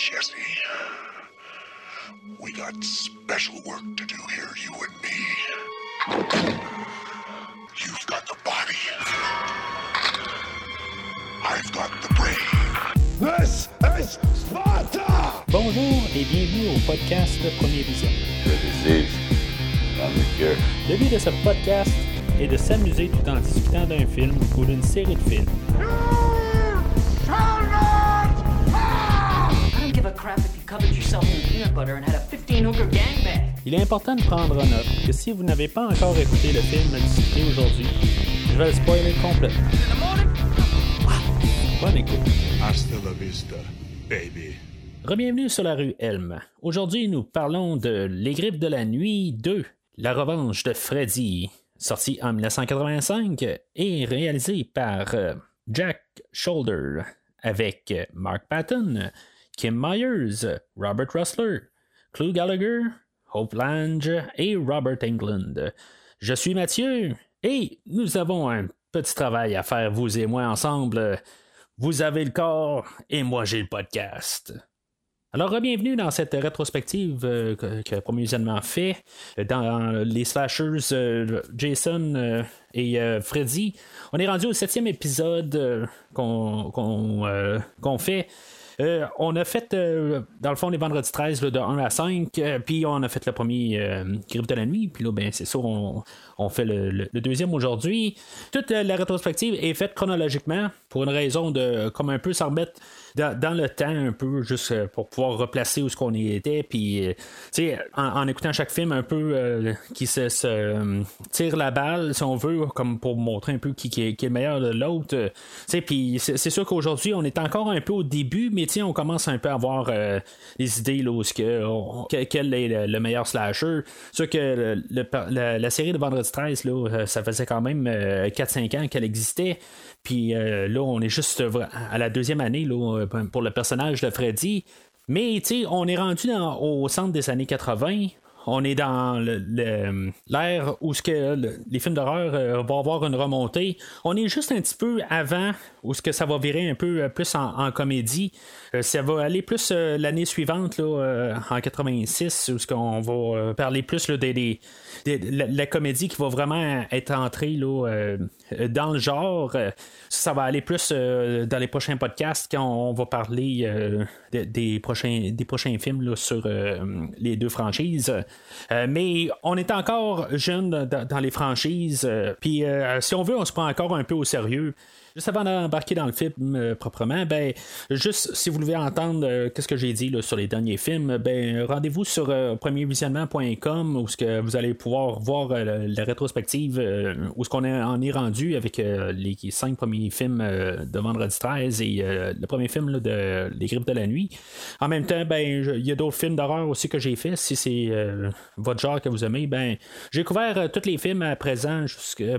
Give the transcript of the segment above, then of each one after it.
Jesse, we got special work to do here, you and me. You've got the body. I've got the brain. This is Sparta! Bonjour et bienvenue au podcast Premier Vision. The disease. I'm the cure. Le but de ce podcast est de s'amuser tout en discutant d'un film ou d'une série de films. Il est important de prendre en note que si vous n'avez pas encore écouté le film discuté aujourd'hui, je vais le spoiler complètement. Bonne écoute. Hasta la vista, baby. Rebienvenue sur la rue Elm. Aujourd'hui, nous parlons de Les Griffes de la Nuit 2, La Revanche de Freddy, sorti en 1985 et réalisé par euh, Jack Shoulder, avec euh, Mark Patton, Kim Myers, Robert Russler, Clou Gallagher, Hope Lange et Robert England. Je suis Mathieu et nous avons un petit travail à faire, vous et moi, ensemble. Vous avez le corps et moi j'ai le podcast. Alors, bienvenue dans cette rétrospective euh, que, que fait dans les slashers euh, Jason euh, et Freddy. On est rendu au septième épisode qu'on qu'on fait. Euh, on a fait, euh, dans le fond, les vendredis 13 là, de 1 à 5, euh, puis on a fait le premier euh, Grippe de la nuit, puis là, ben, c'est ça, on, on fait le, deuxième aujourd'hui. Toute la rétrospective est faite chronologiquement pour une raison de, comme un peu, s'en remettre dans, le temps, un peu, juste euh, pour pouvoir replacer où ce qu'on était, puis, euh, en, en écoutant chaque film, un peu, euh, qui se, tire la balle, si on veut, comme pour montrer un peu qui, est, meilleur de l'autre. puis c'est sûr qu'aujourd'hui, on est encore un peu au début, mais on commence un peu à avoir euh, des idées là, où ce que, quel est le, le meilleur slasher. Sûr que la série de Vendredi 13, là, euh, ça faisait quand même euh, 4-5 ans qu'elle existait. Puis euh, là, on est juste à la deuxième année là, euh, pour le personnage de Freddy. Mais on est rendu au centre des années 80. On est dans l'ère où les films d'horreur euh, vont avoir une remontée. On est juste un petit peu avant où ça va virer un peu euh, plus en, comédie. Euh, ça va aller plus l'année suivante en 86 où ce va parler plus là, des, la, comédie qui va vraiment être entrée dans le genre. Ça va aller plus dans les prochains podcasts quand on va parler de- des prochains films sur les deux franchises. Euh, mais on est encore jeune dans, les franchises. euh, Puis euh, si on veut, on se prend encore un peu au sérieux. Juste avant d'embarquer dans le film euh, proprement, ben, juste si vous voulez entendre euh, qu'est-ce que j'ai dit là, sur les derniers films, ben, rendez-vous sur euh, premiervisionnement.com où ce que vous allez pouvoir voir la, rétrospective où ce qu'on en est rendu avec les cinq premiers films de Vendredi 13 et le premier film de Les Grippes de la nuit. En même temps, ben, il y a d'autres films d'horreur aussi que j'ai fait. Si c'est votre genre que vous aimez, ben, j'ai couvert tous les films à présent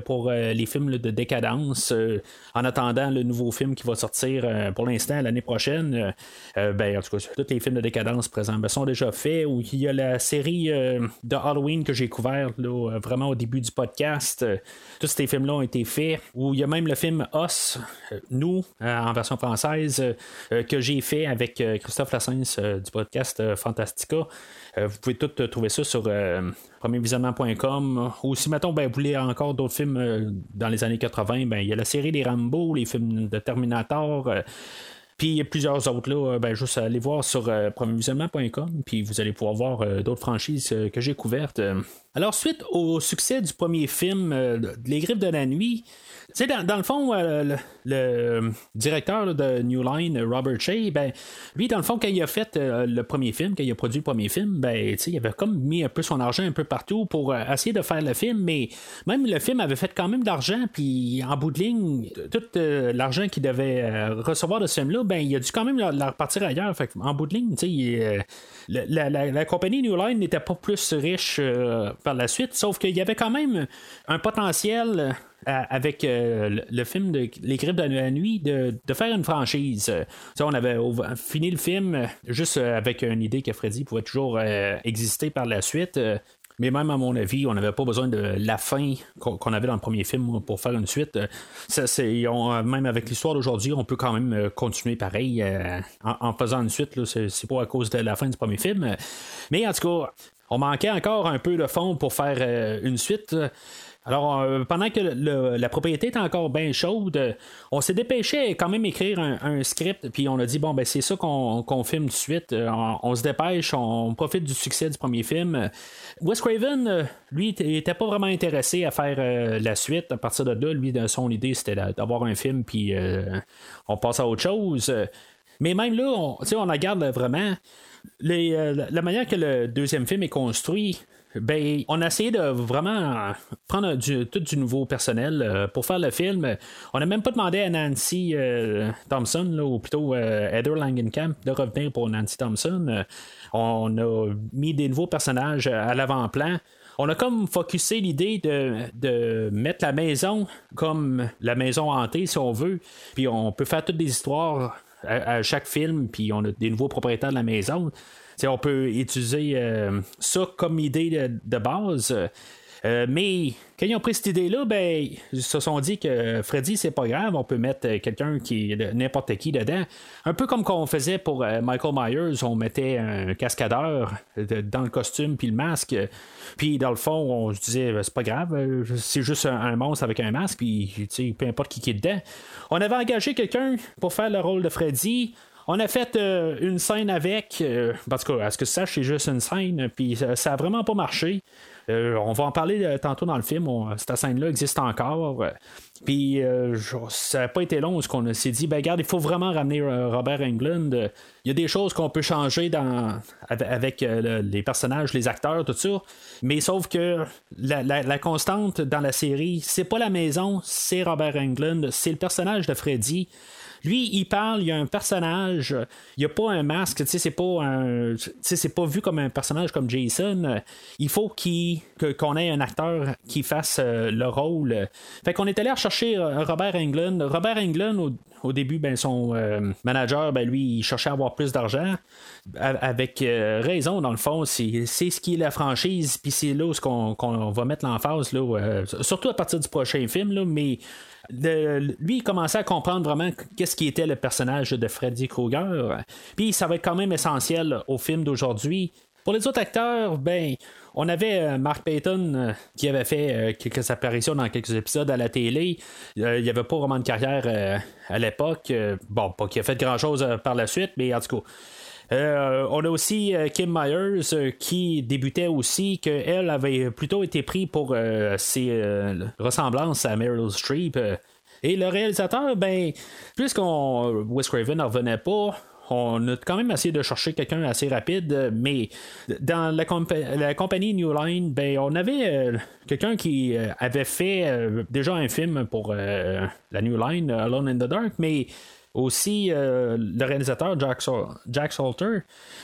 pour les films de décadence. En attendant le nouveau film qui va sortir euh, pour l'instant l'année prochaine, euh, euh, ben, en tout cas, tous les films de décadence présents ben, sont déjà faits. Ou il y a la série de Halloween que j'ai couvert vraiment au début du podcast. Tous ces films-là ont été faits. Ou il y a même le film Os, Nous, en version française, que j'ai fait avec Christophe Lassens du podcast Fantastica. Euh, vous pouvez tout euh, trouver ça sur euh, premiervisionnement.com. Ou si, mettons, ben, vous voulez encore d'autres films dans les années 80, ben, il y a la série des Rambo, les films de Terminator. puis il y a plusieurs autres là, ben, juste aller voir sur euh, puis vous allez pouvoir voir d'autres franchises que j'ai couvertes. Alors, suite au succès du premier film, Les Griffes de la Nuit, sais, dans, le fond, euh, le, le directeur de New Line, Robert Shea, ben, lui, dans le fond, quand il a fait euh, le premier film, quand il a produit le premier film, ben, il avait comme mis un peu son argent un peu partout pour euh, essayer de faire le film, mais même le film avait fait quand même de l'argent, puis en bout de ligne, tout euh, l'argent qu'il devait euh, recevoir de ce film-là, ben, il a dû quand même la, repartir ailleurs. En bout de ligne, euh, la, la- la compagnie New Line n'était pas plus riche euh, par la suite, sauf qu'il y avait quand même un potentiel euh, avec euh, le, film de Les de la Nuit de, de faire une franchise. Euh, sais, on avait fini le film euh, juste euh, avec une idée que Freddy pouvait toujours euh, exister par la suite. Euh, Mais même à mon avis, on n'avait pas besoin de la fin qu'on avait dans le premier film pour faire une suite. Ça, même avec l'histoire d'aujourd'hui, on peut quand même continuer pareil en, faisant une suite. C'est pas à cause de la fin du premier film. Mais en tout cas, on manquait encore un peu de fond pour faire une suite. Alors, euh, pendant que la propriété est encore bien chaude, on s'est dépêché quand même écrire un, script, puis on a dit, bon, ben c'est ça qu'on filme tout de suite. Euh, on, se dépêche, on profite du succès du premier film. Wes Craven, euh, lui, était pas vraiment intéressé à faire la suite. À partir de là, lui, son idée, c'était d'avoir un film, puis on passe à autre chose. Mais même là, on, on regarde vraiment la manière que le deuxième film est construit ben, on a essayé de vraiment prendre tout du nouveau personnel euh, pour faire le film. On n'a même pas demandé à Nancy euh, Thompson, ou plutôt euh, Heather Langenkamp, de revenir pour Nancy Thompson. on a mis des nouveaux personnages à l'avant-plan. On a comme focusé l'idée de, mettre la maison comme la maison hantée, si on veut. Puis on peut faire toutes des histoires à chaque film, puis on a des nouveaux propriétaires de la maison on peut utiliser euh, ça comme idée de, base. Euh, mais quand ils ont pris cette idée-là, ben, ils se sont dit que Freddy, c'est pas grave, on peut mettre quelqu'un qui n'importe qui dedans. Un peu comme qu'on faisait pour euh, Michael Myers, on mettait un cascadeur dans le costume puis le masque. Puis dans le fond, on se disait c'est pas grave, c'est juste un, monstre avec un masque, puis peu importe qui est dedans. On avait engagé quelqu'un pour faire le rôle de Freddy. On a fait euh, une scène avec, euh, parce que à ce que ça c'est juste une scène, puis ça, a vraiment pas marché. Euh, on va en parler tantôt dans le film. cette scène-là existe encore. Puis ça n'a pas été long parce qu'on s'est dit, ben regarde, il faut vraiment ramener Robert Englund. Il y a des choses qu'on peut changer dans, avec les personnages, les acteurs, tout ça. Mais sauf que la, constante dans la série, c'est pas la maison, c'est Robert Englund, c'est le personnage de Freddy. Lui, il parle, il y a un personnage, il n'y a pas un masque, tu sais, c'est pas pas vu comme un personnage comme Jason. Il faut qu'on ait un acteur qui fasse euh, le rôle. Fait qu'on est allé rechercher euh, Robert Englund. Robert Englund, au, début, ben, son euh, manager, ben, lui, il cherchait à avoir plus d'argent. Avec raison, dans le fond, c'est ce qui est la franchise, puis c'est là où qu'on va mettre l'emphase, surtout à partir du prochain film, là, mais lui, il commençait à comprendre vraiment qu'est-ce qui était le personnage de Freddy Krueger. Puis ça va être quand même essentiel au film d'aujourd'hui. Pour les autres acteurs, ben, on avait euh, Mark Payton euh, qui avait fait euh, quelques apparitions dans quelques épisodes à la télé. il n'y avait pas vraiment de carrière à l'époque. bon, pas qu'il a fait grand-chose par la suite, mais en tout cas. On a aussi Kim Myers qui débutait aussi, qu'elle avait plutôt été pris pour ses ressemblances à Meryl Streep. Et le réalisateur, ben, puisqu'on Wes Craven ne revenait pas, on a quand même essayé de chercher quelqu'un assez rapide, mais dans la, compagnie New Line, ben, on avait quelqu'un qui avait fait déjà un film pour la New Line, Alone in the Dark, mais aussi, euh, le réalisateur Jack, Salter,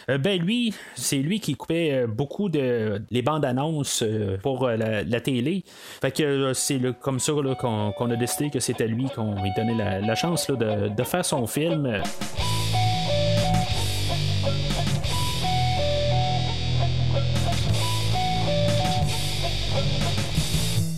euh, ben lui, c'est lui qui coupait euh, beaucoup de les bandes annonces pour la, télé. Fait que c'est comme ça qu'on, a décidé que c'était lui qu'on lui donnait la, chance de, faire son film.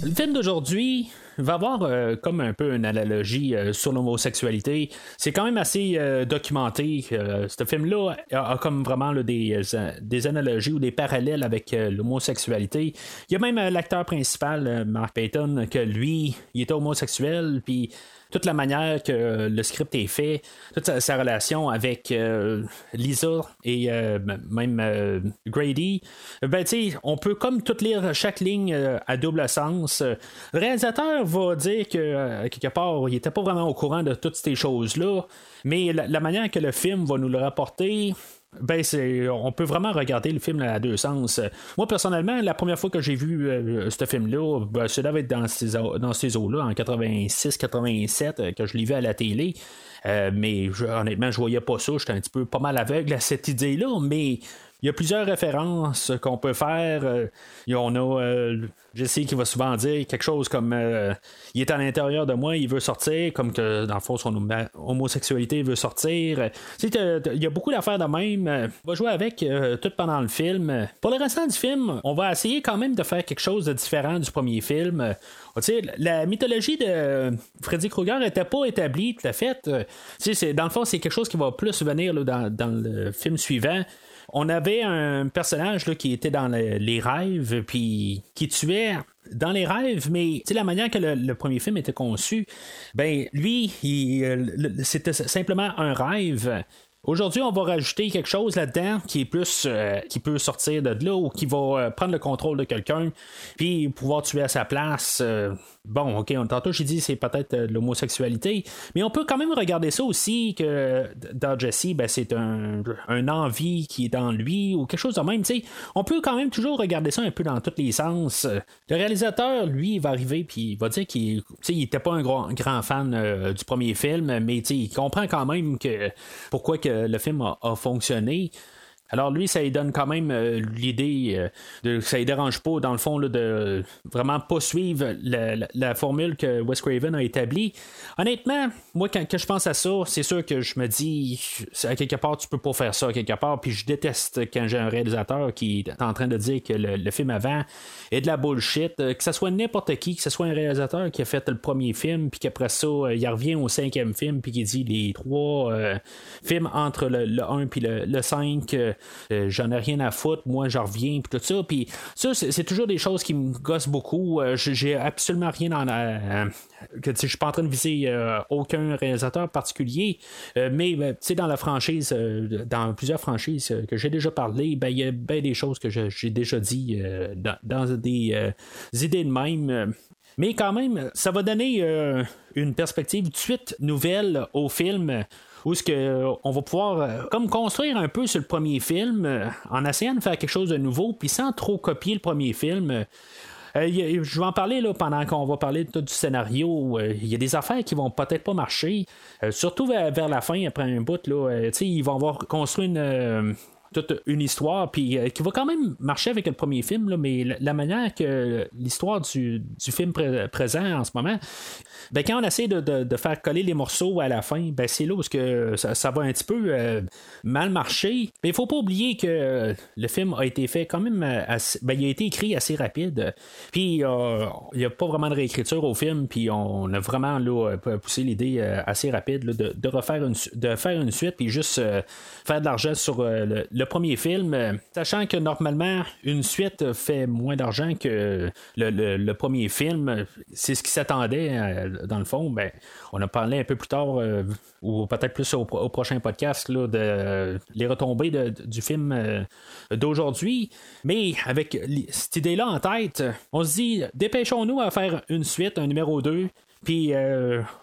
Le film d'aujourd'hui, va avoir euh, comme un peu une analogie euh, sur l'homosexualité. C'est quand même assez euh, documenté. ce film-là a, comme vraiment des, analogies ou des parallèles avec l'homosexualité. Il y a même l'acteur principal, Mark Payton, que lui, il était homosexuel, puis toute la manière que le script est fait, toute sa, relation avec euh, Lisa et euh, même euh, Grady, ben tu on peut comme tout lire chaque ligne à double sens. Le réalisateur va dire que quelque part, il n'était pas vraiment au courant de toutes ces choses-là, mais la, manière que le film va nous le rapporter, ben, c'est, on peut vraiment regarder le film à deux sens. Moi, personnellement, la première fois que j'ai vu euh, ce film-là, ben, ça devait être dans ces, dans ces eaux-là, en 86-87, euh, que je l'ai vu à la télé. Euh, mais honnêtement, je voyais pas ça. J'étais un petit peu pas mal aveugle à cette idée-là. Mais Il y a plusieurs références qu'on peut faire. Euh, on a euh, Jesse qui va souvent dire quelque chose comme euh, il est à l'intérieur de moi, il veut sortir, comme que dans le fond son homosexualité veut sortir. Il y a beaucoup d'affaires de même. On va jouer avec tout pendant le film. Pour le restant du film, on va essayer quand même de faire quelque chose de différent du premier film. la mythologie de Freddy Krueger n'était pas établie tout à fait. dans le fond, c'est quelque chose qui va plus venir dans le film suivant on avait un personnage là, qui était dans les rêves, puis qui tuait dans les rêves, mais la manière que le, premier film était conçu, ben lui, euh, c'était simplement un rêve. Aujourd'hui, on va rajouter quelque chose là-dedans qui est plus euh, qui peut sortir de là ou qui va euh, prendre le contrôle de quelqu'un puis pouvoir tuer à sa place. Bon, ok, tantôt j'ai dit c'est peut-être euh, l'homosexualité, mais on peut quand même regarder ça aussi que dans Jesse, ben, c'est un, envie qui est dans lui ou quelque chose de même. On peut quand même toujours regarder ça un peu dans tous les sens. Le réalisateur, lui, va arriver puis il va dire qu'il n'était pas un grand, grand fan euh, du premier film, mais il comprend quand même que pourquoi que le film a fonctionné. Alors lui, ça lui donne quand même euh, l'idée euh, de ça ne dérange pas, dans le fond, de vraiment pas suivre la, formule que Wes Craven a établie. Honnêtement, moi, quand je pense à ça, c'est sûr que je me dis, à quelque part, tu peux pas faire ça, à quelque part, puis je déteste quand j'ai un réalisateur qui est en train de dire que le, film avant est de la bullshit, euh, que ce soit n'importe qui, que ce soit un réalisateur qui a fait le premier film, puis qu'après ça, il revient au cinquième film, puis qui dit les trois films entre le, 1 puis le, le 5 euh, j'en ai rien à foutre, moi j'en reviens, puis tout ça. Puis ça, c'est toujours des choses qui me gossent beaucoup. Euh, j'ai absolument rien dans la. Euh, que suis pas en train de viser aucun réalisateur particulier, mais ben, dans la franchise, dans plusieurs franchises que j'ai déjà parlé, ben, il y a bien des choses que j'ai déjà dit dans, des idées de même. Mais quand même, ça va donner une perspective de suite nouvelle au film où ce que euh, on va pouvoir euh, construire un peu sur le premier film euh, en essayant de faire quelque chose de nouveau puis sans trop copier le premier film. je vais en parler là, pendant qu'on va parler du scénario. Il y a des affaires qui vont peut-être pas marcher. surtout vers, la fin, après un bout, là, ils vont avoir construit une, toute une histoire, puis euh, qui va quand même marcher avec le premier film, là, mais la, manière que l'histoire du, film présent en ce moment, ben, quand on essaie de, faire coller les morceaux à la fin, ben, c'est là où que ça, va un petit peu euh, mal marcher. Mais il faut pas oublier que le film a été fait quand même assez, ben, il a été écrit assez rapide. Puis euh, il n'y a pas vraiment de réécriture au film, puis on a vraiment là, poussé l'idée assez rapide de, refaire une, de faire une suite, puis juste faire de l'argent sur le le premier film, euh, sachant que normalement, une suite fait moins d'argent que le, premier film, c'est ce qui s'attendait euh, dans le fond. Ben, on a parlé un peu plus tard, euh, ou peut-être plus au, prochain podcast, là, de les retombées du film d'aujourd'hui. Mais avec cette idée-là en tête, on se dit, dépêchons-nous à faire une suite, un numéro 2, puis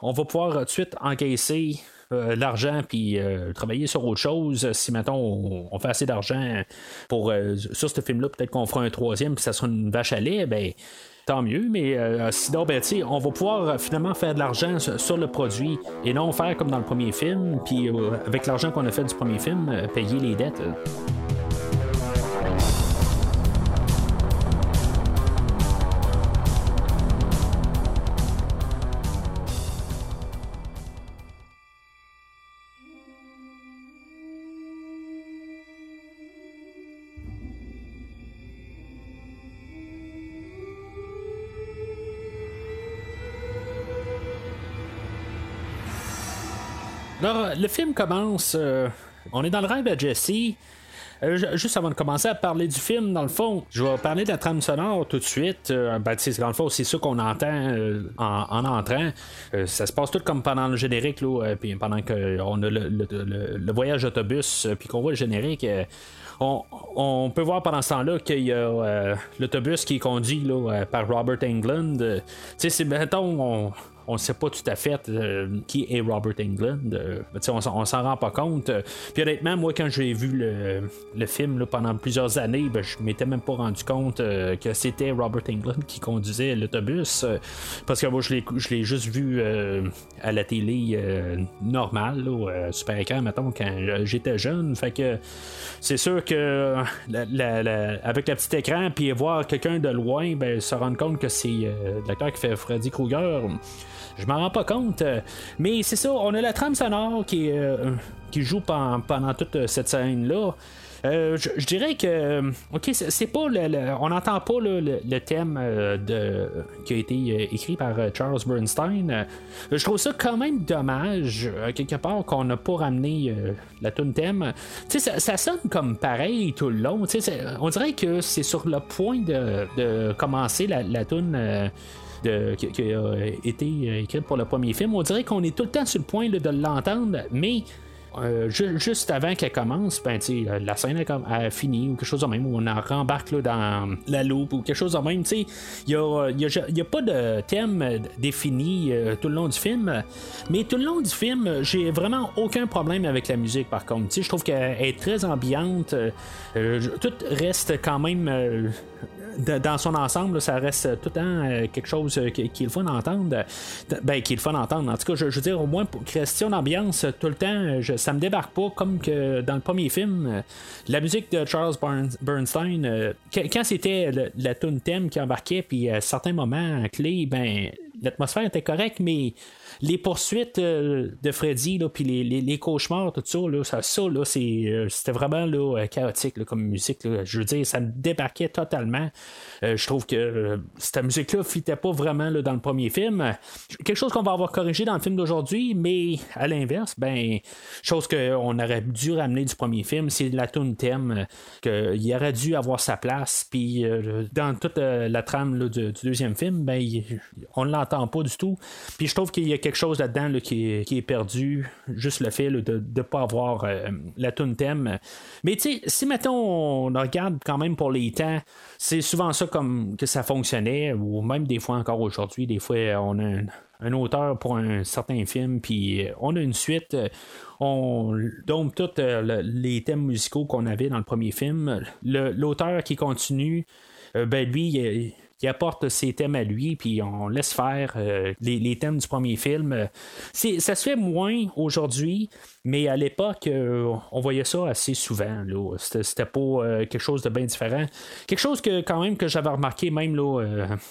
on va pouvoir tout de suite encaisser euh, l'argent puis euh, travailler sur autre chose. Si mettons on, fait assez d'argent pour euh, sur ce film-là, peut-être qu'on fera un troisième puis ça sera une vache à lait, ben tant mieux, mais sinon, ben, on va pouvoir finalement faire de l'argent sur le produit et non faire comme dans le premier film, puis avec l'argent qu'on a fait du premier film, payer les dettes. Alors, le film commence. Euh, on est dans le rêve à Jesse. Euh, juste avant de commencer à parler du film, dans le fond, je vais parler de la trame sonore tout de suite. Euh, dans le fond, c'est ça qu'on entend en, entrant. ça se passe tout comme pendant le générique, puis pendant qu'on a le, voyage d'autobus, puis qu'on voit le générique. On, peut voir pendant ce temps-là qu'il y a l'autobus qui est conduit par Robert sais, c'est, on, on ne sait pas tout à fait euh, qui est Robert England. Euh, on, on s'en rend pas compte. Puis honnêtement, moi, quand j'ai vu le, film pendant plusieurs années, ben, je m'étais même pas rendu compte que c'était Robert England qui conduisait l'autobus. parce que moi, je l'ai juste vu à la télé normale, au super écran, mettons, quand j'étais jeune. Fait que c'est sûr que avec le petit écran, puis voir quelqu'un de loin, ben, se rendre compte que c'est l'acteur qui fait Freddy Krueger je m'en rends pas compte. Mais c'est ça, on a la trame sonore qui, euh, qui joue pendant, toute cette scène-là. Euh, je, dirais que, ok, c'est pas on n'entend pas le, thème euh, de, qui a été écrit par Charles Bernstein. je trouve ça quand même dommage, quelque part, qu'on n'a pas ramené la tune thème. Ça, ça, sonne comme pareil tout le long. On dirait que c'est sur le point de, commencer la, la tune qui, a été euh, écrite pour le premier film. On dirait qu'on est tout le temps sur le point de l'entendre, mais euh, juste avant qu'elle commence, ben, la scène a, fini ou quelque chose de même, où on en rembarque dans la loupe ou quelque chose de même. Il n'y a, y a, pas de thème défini euh, tout le long du film, mais tout le long du film, j'ai vraiment aucun problème avec la musique par contre. Je trouve qu'elle est très ambiante, tout reste quand même dans son ensemble, ça reste tout le temps euh, quelque chose euh, qui, est le fun d'entendre. Ben, qui est le fun d'entendre. En tout cas, je, veux dire, au moins, pour question d'ambiance, tout le temps, je, ça me débarque pas comme que dans le premier film. La musique de Charles Bernstein, euh, quand c'était la tune thème qui embarquait, puis à certains moments clés, ben, l'atmosphère était correcte, mais les poursuites euh, de Freddy, puis les, les, cauchemars, tout ça, ça, ça là, euh, c'était vraiment là, euh, chaotique comme musique. Je veux dire, ça me débarquait totalement. je trouve que cette musique-là ne fitait pas vraiment dans le premier film. Quelque chose qu'on va avoir corrigé dans le film d'aujourd'hui, mais à l'inverse, ben, chose qu'on aurait dû ramener du premier film, c'est la tune thème, qu'il aurait dû avoir sa place. Puis dans toute la trame du, deuxième film, ben, on ne l'entend pas du tout. Puis je trouve qu'il y a quelque chose là-dedans qui, est, perdu, juste le fait de ne pas avoir euh, la tune thème. Mais tu sais, si mettons on regarde quand même pour les temps, c'est souvent ça comme que ça fonctionnait, ou même des fois encore aujourd'hui, des fois on a un, auteur pour un certain film, puis on a une suite, on donne tous euh, les thèmes musicaux qu'on avait dans le premier film. L'auteur qui continue, euh, ben lui, qui apporte ses thèmes à lui, puis on laisse faire euh, les, thèmes du premier film. ça se fait moins aujourd'hui, mais à l'époque, euh, on voyait ça assez souvent. C'était, pas euh, quelque chose de bien différent. Quelque chose que quand même que j'avais remarqué, même là,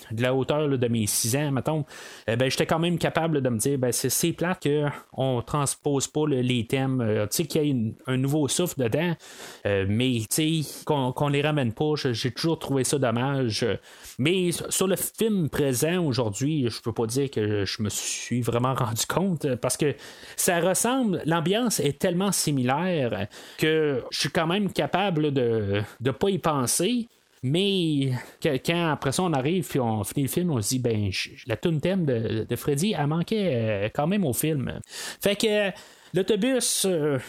de la hauteur de mes 6 ans, mettons, ben, j'étais quand même capable de me dire ben, c'est, c'est plat qu'on transpose pas les thèmes, tu sais, qu'il y ait un nouveau souffle dedans, mais qu'on, qu'on les ramène pas, j'ai toujours trouvé ça dommage. Mais sur le film présent aujourd'hui, je peux pas dire que je me suis vraiment rendu compte parce que ça ressemble, l'ambiance est tellement similaire que je suis quand même capable de ne pas y penser. Mais quand après ça on arrive et on finit le film, on se dit ben la tune thème de, de Freddy a manqué euh, quand même au film. Fait que L'autobus, euh,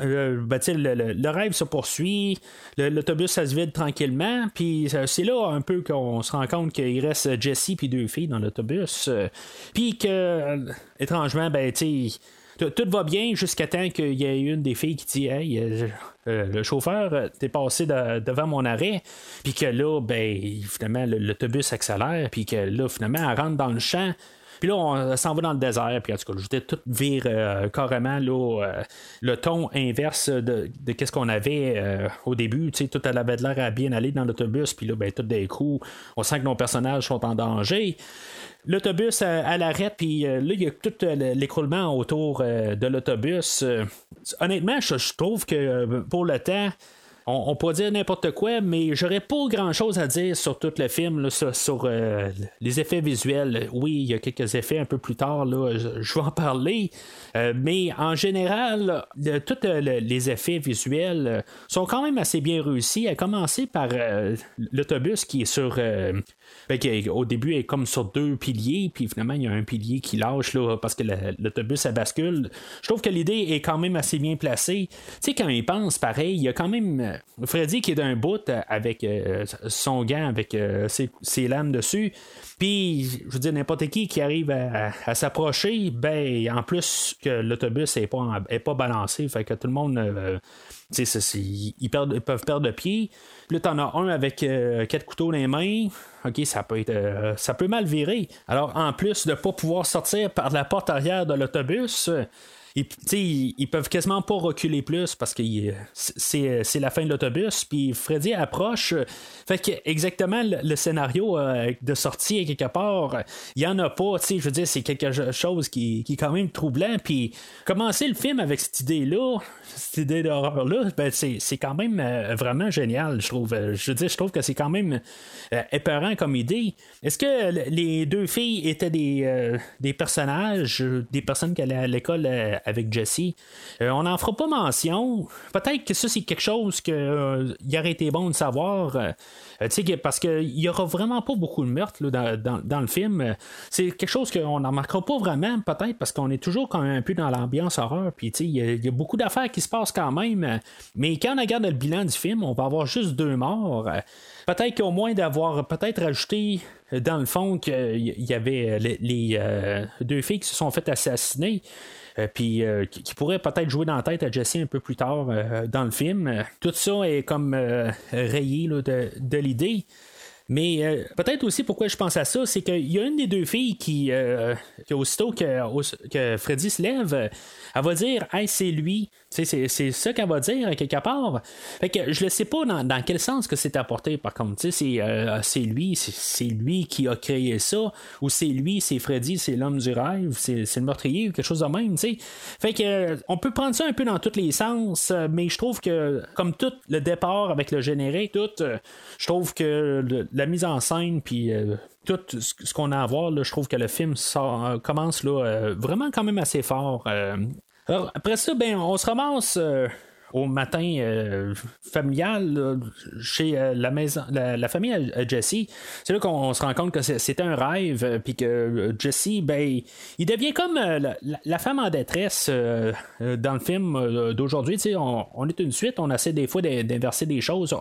euh, ben, le, rêve se poursuit, l'autobus ça se vide tranquillement, puis c'est là un peu qu'on se rend compte qu'il reste Jessie puis deux filles dans l'autobus, euh, puis que étrangement, ben tu tout va bien jusqu'à temps qu'il y ait une des filles qui dit Hey, le chauffeur, t'es passé devant mon arrêt, puis que là, ben, finalement, l'autobus accélère, puis que là, finalement, elle rentre dans le champ, puis là, on s'en va dans le désert. Puis en tout cas, je tout vire euh, carrément euh, le ton inverse de, qu'est-ce qu'on avait euh, au début. Tu sais, tout avait l'air à bien aller dans l'autobus. Puis là, ben, tout d'un coup, on sent que nos personnages sont en danger. L'autobus à, l'arrêt, puis là, il y a tout l'écroulement autour de l'autobus. honnêtement, je, trouve que pour le temps, on, peut dire n'importe quoi, mais j'aurais pas grand chose à dire sur tout le film, sur, euh, les effets visuels. Oui, il y a quelques effets un peu plus tard, je, vais en parler. Euh, mais en général, tous euh, les effets visuels sont quand même assez bien réussis, à commencer par l'autobus qui est sur au début, elle est comme sur deux piliers, puis finalement, il y a un pilier qui lâche là, parce que l'autobus, bascule. Je trouve que l'idée est quand même assez bien placée. Tu sais, quand il pense, pareil, il y a quand même Freddy qui est d'un bout avec son gant, avec ses, lames dessus. Puis, je veux dire, n'importe qui qui arrive à, s'approcher, ben, en plus que l'autobus n'est pas, est pas balancé, fait que tout le monde ils, peuvent perdre le pied. Puis là, t'en as un avec euh, quatre couteaux dans les mains. OK, ça peut être euh, ça peut mal virer. Alors, en plus de ne pas pouvoir sortir par la porte arrière de l'autobus, ils, ils, peuvent quasiment pas reculer plus parce que c'est la fin de l'autobus. Puis Freddy approche. Fait que exactement le, scénario euh, de sortie quelque part, il y en a pas. Je veux dire, c'est quelque chose qui, qui, est quand même troublant. Puis commencer le film avec cette idée-là, cette idée d'horreur-là, ben, c'est quand même euh, vraiment génial, je trouve. Je veux dire, je trouve que c'est quand même euh, épeurant comme idée. Est-ce que les deux filles étaient des, des personnages, des personnes qui allaient à l'école avec Jesse. Euh, on n'en fera pas mention. Peut-être que ça, c'est quelque chose qu'il euh, aurait été bon de savoir. Euh, parce qu'il n'y aura vraiment pas beaucoup de meurtres dans, le film. C'est quelque chose qu'on n'en marquera pas vraiment, peut-être, parce qu'on est toujours quand même un peu dans l'ambiance horreur. Puis il y, y, a beaucoup d'affaires qui se passent quand même. Mais quand on regarde le bilan du film, on va avoir juste deux morts. Peut-être qu'au moins d'avoir peut-être ajouté dans le fond qu'il y avait les, deux filles qui se sont fait assassiner. Euh, puis euh, qui, pourrait peut-être jouer dans la tête à Jesse un peu plus tard euh, dans le film. Tout ça est comme rayé de l'idée. Mais euh, peut-être aussi pourquoi je pense à ça, c'est qu'il y a une des deux filles qui, euh, aussitôt que, que Freddy se lève, elle va dire Hey, c'est lui. C'est, c'est ça qu'elle va dire quelque part. Fait que je ne sais pas dans, quel sens que c'est apporté, par contre. C'est, euh, c'est lui, c'est, lui qui a créé ça, ou c'est lui, c'est Freddy, c'est l'homme du rêve, c'est, le meurtrier, ou quelque chose de même. Fait que on peut prendre ça un peu dans tous les sens, mais je trouve que, comme tout le départ avec le générique, tout, je trouve que la mise en scène, puis euh, tout ce qu'on a à voir, je trouve que le film euh, commence là, euh, vraiment quand même assez fort. alors, après ça, ben, on se ramasse au matin euh, familial chez euh, la maison la, famille à, Jesse. C'est là qu'on se rend compte que c'était un rêve euh, puis que Jesse ben il devient comme la, femme en détresse dans le film d'aujourd'hui on, on, est une suite on essaie des fois d'inverser des choses.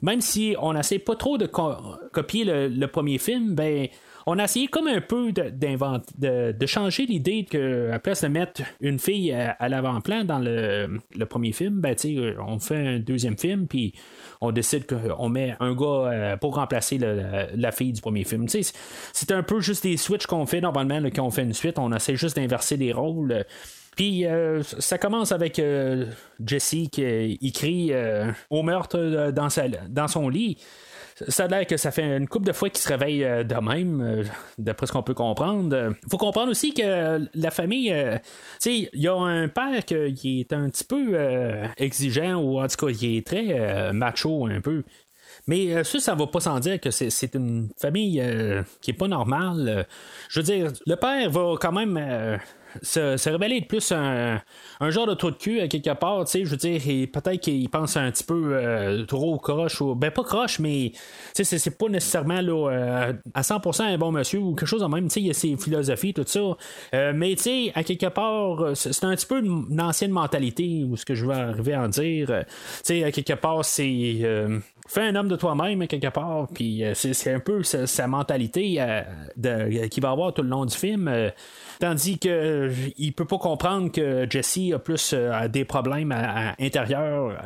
Même si on essaie pas trop de copier le, le, premier film ben on a essayé comme un peu de, changer l'idée que à place de mettre une fille à, l'avant-plan dans le, premier film, ben, on fait un deuxième film, puis on décide qu'on met un gars euh, pour remplacer la, fille du premier film. C'est un peu juste des switches qu'on fait normalement quand on fait une suite, on essaie juste d'inverser les rôles. Puis euh, ça commence avec euh, Jesse qui crie au meurtre dans son lit ça a l'air que ça fait une couple de fois qu'il se réveille euh, de même, euh, d'après ce qu'on peut comprendre. faut comprendre aussi que la famille, euh, il y a un père qui est un petit peu exigeant, ou en tout cas, il est très macho un peu. Mais ça, ça va pas sans dire que c'est une famille qui est pas normale. je veux dire, le père va quand même se, révéler de plus un, genre de trou de cul à quelque part, tu sais, je veux dire, peut-être qu'il pense un petit peu euh, trop croche, ou ben pas croche, mais tu sais, c'est pas nécessairement là, euh, à 100% un bon monsieur ou quelque chose de même, tu sais, il y a ses philosophies, tout ça. Euh, mais tu sais, à quelque part, c'est un petit peu une, ancienne mentalité, ou ce que je veux arriver à en dire. tu sais, à quelque part, c'est fais un homme de toi-même quelque part, puis c'est un peu sa, mentalité de, qu'il va avoir tout le long du film. Tandis que euh, il peut pas comprendre que Jesse a plus euh, des problèmes à, intérieurs.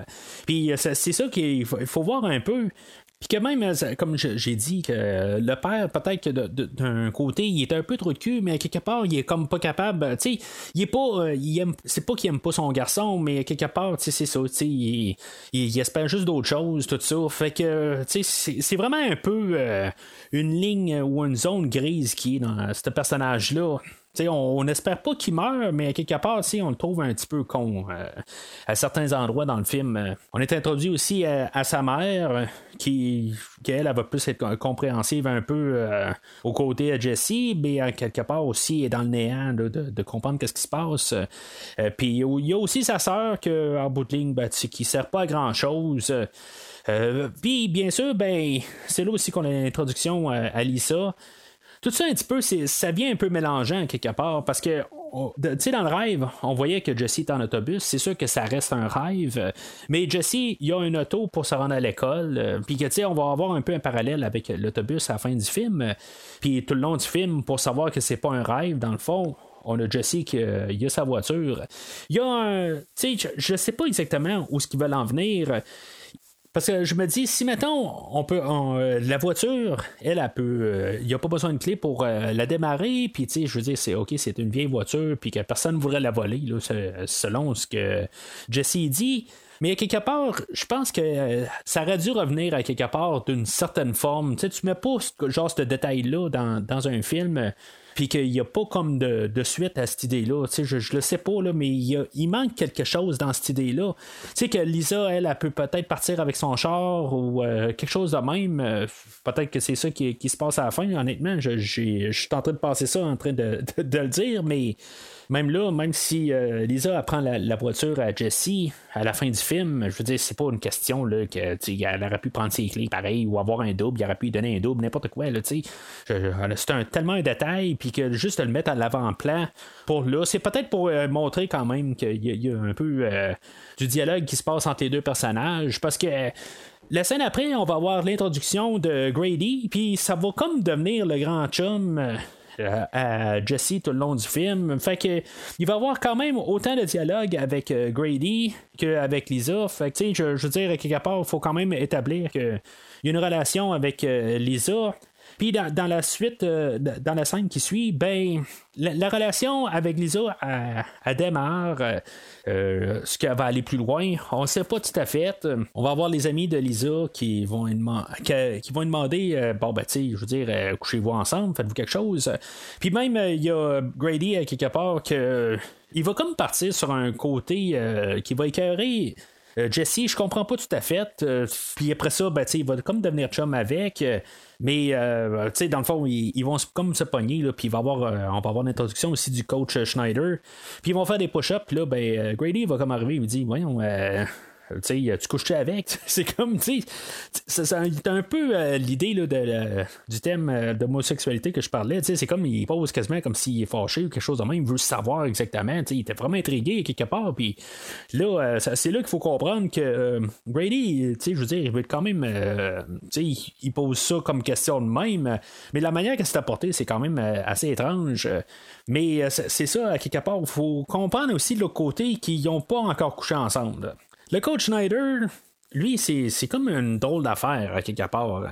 Puis euh, c'est ça qu'il faut, voir un peu. Puis que même, comme j'ai dit, que le père, peut-être que d'un côté, il est un peu trop de cul, mais quelque part, il est comme pas capable. Tu sais, il est pas. il aime, c'est pas qu'il aime pas son garçon, mais quelque part, c'est ça. Tu sais, il, il, espère juste d'autres choses, tout ça. Fait que, tu sais, c'est vraiment un peu une ligne ou une zone grise qui est dans ce personnage-là on n'espère pas qu'il meure, mais quelque part, on le trouve un petit peu con euh, à certains endroits dans le film. Euh, on est introduit aussi à, sa mère, qui, elle, va plus être compréhensive un peu euh, aux côtés de Jesse, mais quelque part aussi est dans le néant de, comprendre qu'est-ce qui se passe. Puis il y a aussi sa sœur que, en bout de ligne, ben, qui sert pas à grand chose. Puis bien sûr, ben, c'est là aussi qu'on a l'introduction à Lisa. Tout ça, un petit peu, ça vient un peu mélangeant quelque part parce que tu sais, dans le rêve, on voyait que Jesse est en autobus. C'est sûr que ça reste un rêve. euh, Mais Jesse, il a une auto pour se rendre à l'école. euh, Puis que, tu sais, on va avoir un peu un parallèle avec l'autobus à la fin du film. euh, Puis tout le long du film, pour savoir que c'est pas un rêve, dans le fond, on a Jesse qui a sa voiture. Il y a un. Tu sais, je, je sais pas exactement où ce qu'ils veulent en venir. Parce que je me dis, si mettons, on peut, euh, la voiture, elle, elle peut, il n'y a pas besoin de clé pour euh, la démarrer, puis tu sais, je veux dire, c'est ok, c'est une vieille voiture, puis que personne ne voudrait la voler, là, se- selon ce que Jesse dit. Mais à quelque part, je pense que euh, ça aurait dû revenir à quelque part d'une certaine forme. Tu sais, tu mets pas ce- genre ce détail-là dans un film. Puis qu'il n'y a pas comme de, de suite à cette idée-là. Je, je le sais pas, là, mais il, il manque quelque chose dans cette idée-là. Tu sais, que Lisa, elle, elle peut peut-être partir avec son char ou euh, quelque chose de même. Euh, peut-être que c'est ça qui, qui se passe à la fin. Honnêtement, je, je suis en train de passer ça, en train de- de le dire, mais même là, même si euh, Lisa apprend la, voiture à Jessie à la fin du film, je veux dire, c'est pas une question là, que elle aurait pu prendre ses clés pareil ou avoir un double, il aurait pu lui donner un double, n'importe quoi. C'est un, tellement un détail, puis que juste de le mettre à l'avant-plan pour là, c'est peut-être pour euh, montrer quand même qu'il y, a- un peu euh, du dialogue qui se passe entre les deux personnages, parce que. la scène après, on va avoir l'introduction de Grady, puis ça va comme devenir le grand chum euh, à Jesse tout le long du film. Fait que il va avoir quand même autant de dialogue avec euh, Grady qu'avec Lisa. Fait que je, je veux dire, quelque part, il faut quand même établir qu'il y a une relation avec euh, Lisa. Puis dans, la suite, euh, dans la scène qui suit, ben la, la relation avec Lisa, elle, elle démarre. euh, euh, ce qu'elle va aller plus loin, on ne sait pas tout à fait. Euh, On va avoir les amis de Lisa qui vont lui demander euh, bon ben tu je veux dire, euh, couchez-vous ensemble, faites-vous quelque chose. Puis même euh, il y a Grady quelque part que euh, il va comme partir sur un côté euh, qui va écœurer. Euh, Jesse, je comprends pas tout à fait. Euh, puis après ça, ben, il va comme devenir chum avec. euh, mais euh, dans le fond, ils, vont comme se pogner. Puis on va avoir l'introduction aussi du coach Schneider. Puis ils vont faire des push-ups. Là, ben, Grady va comme arriver. Il me dit Voyons, euh, tu sais, tu couches avec? c'est comme, tu sais, c'est un, peu euh, l'idée là, de, le- du thème euh, d'homosexualité que je parlais. C'est comme, il pose quasiment comme s'il est fâché ou quelque chose de même. Il veut savoir exactement. Il était vraiment intrigué quelque part. Puis là, euh, c'est là qu'il faut comprendre que euh, sais, je veux dire, il veut quand même. euh, il- il pose ça comme question de même. Mais la manière que c'est apporté, c'est quand même euh, assez étrange. Euh, Mais euh, c'est ça, à quelque part, il faut comprendre aussi l'autre côté qu'ils n'ont pas encore couché ensemble. Le coach Schneider, lui, c'est comme une drôle d'affaire, à quelque part.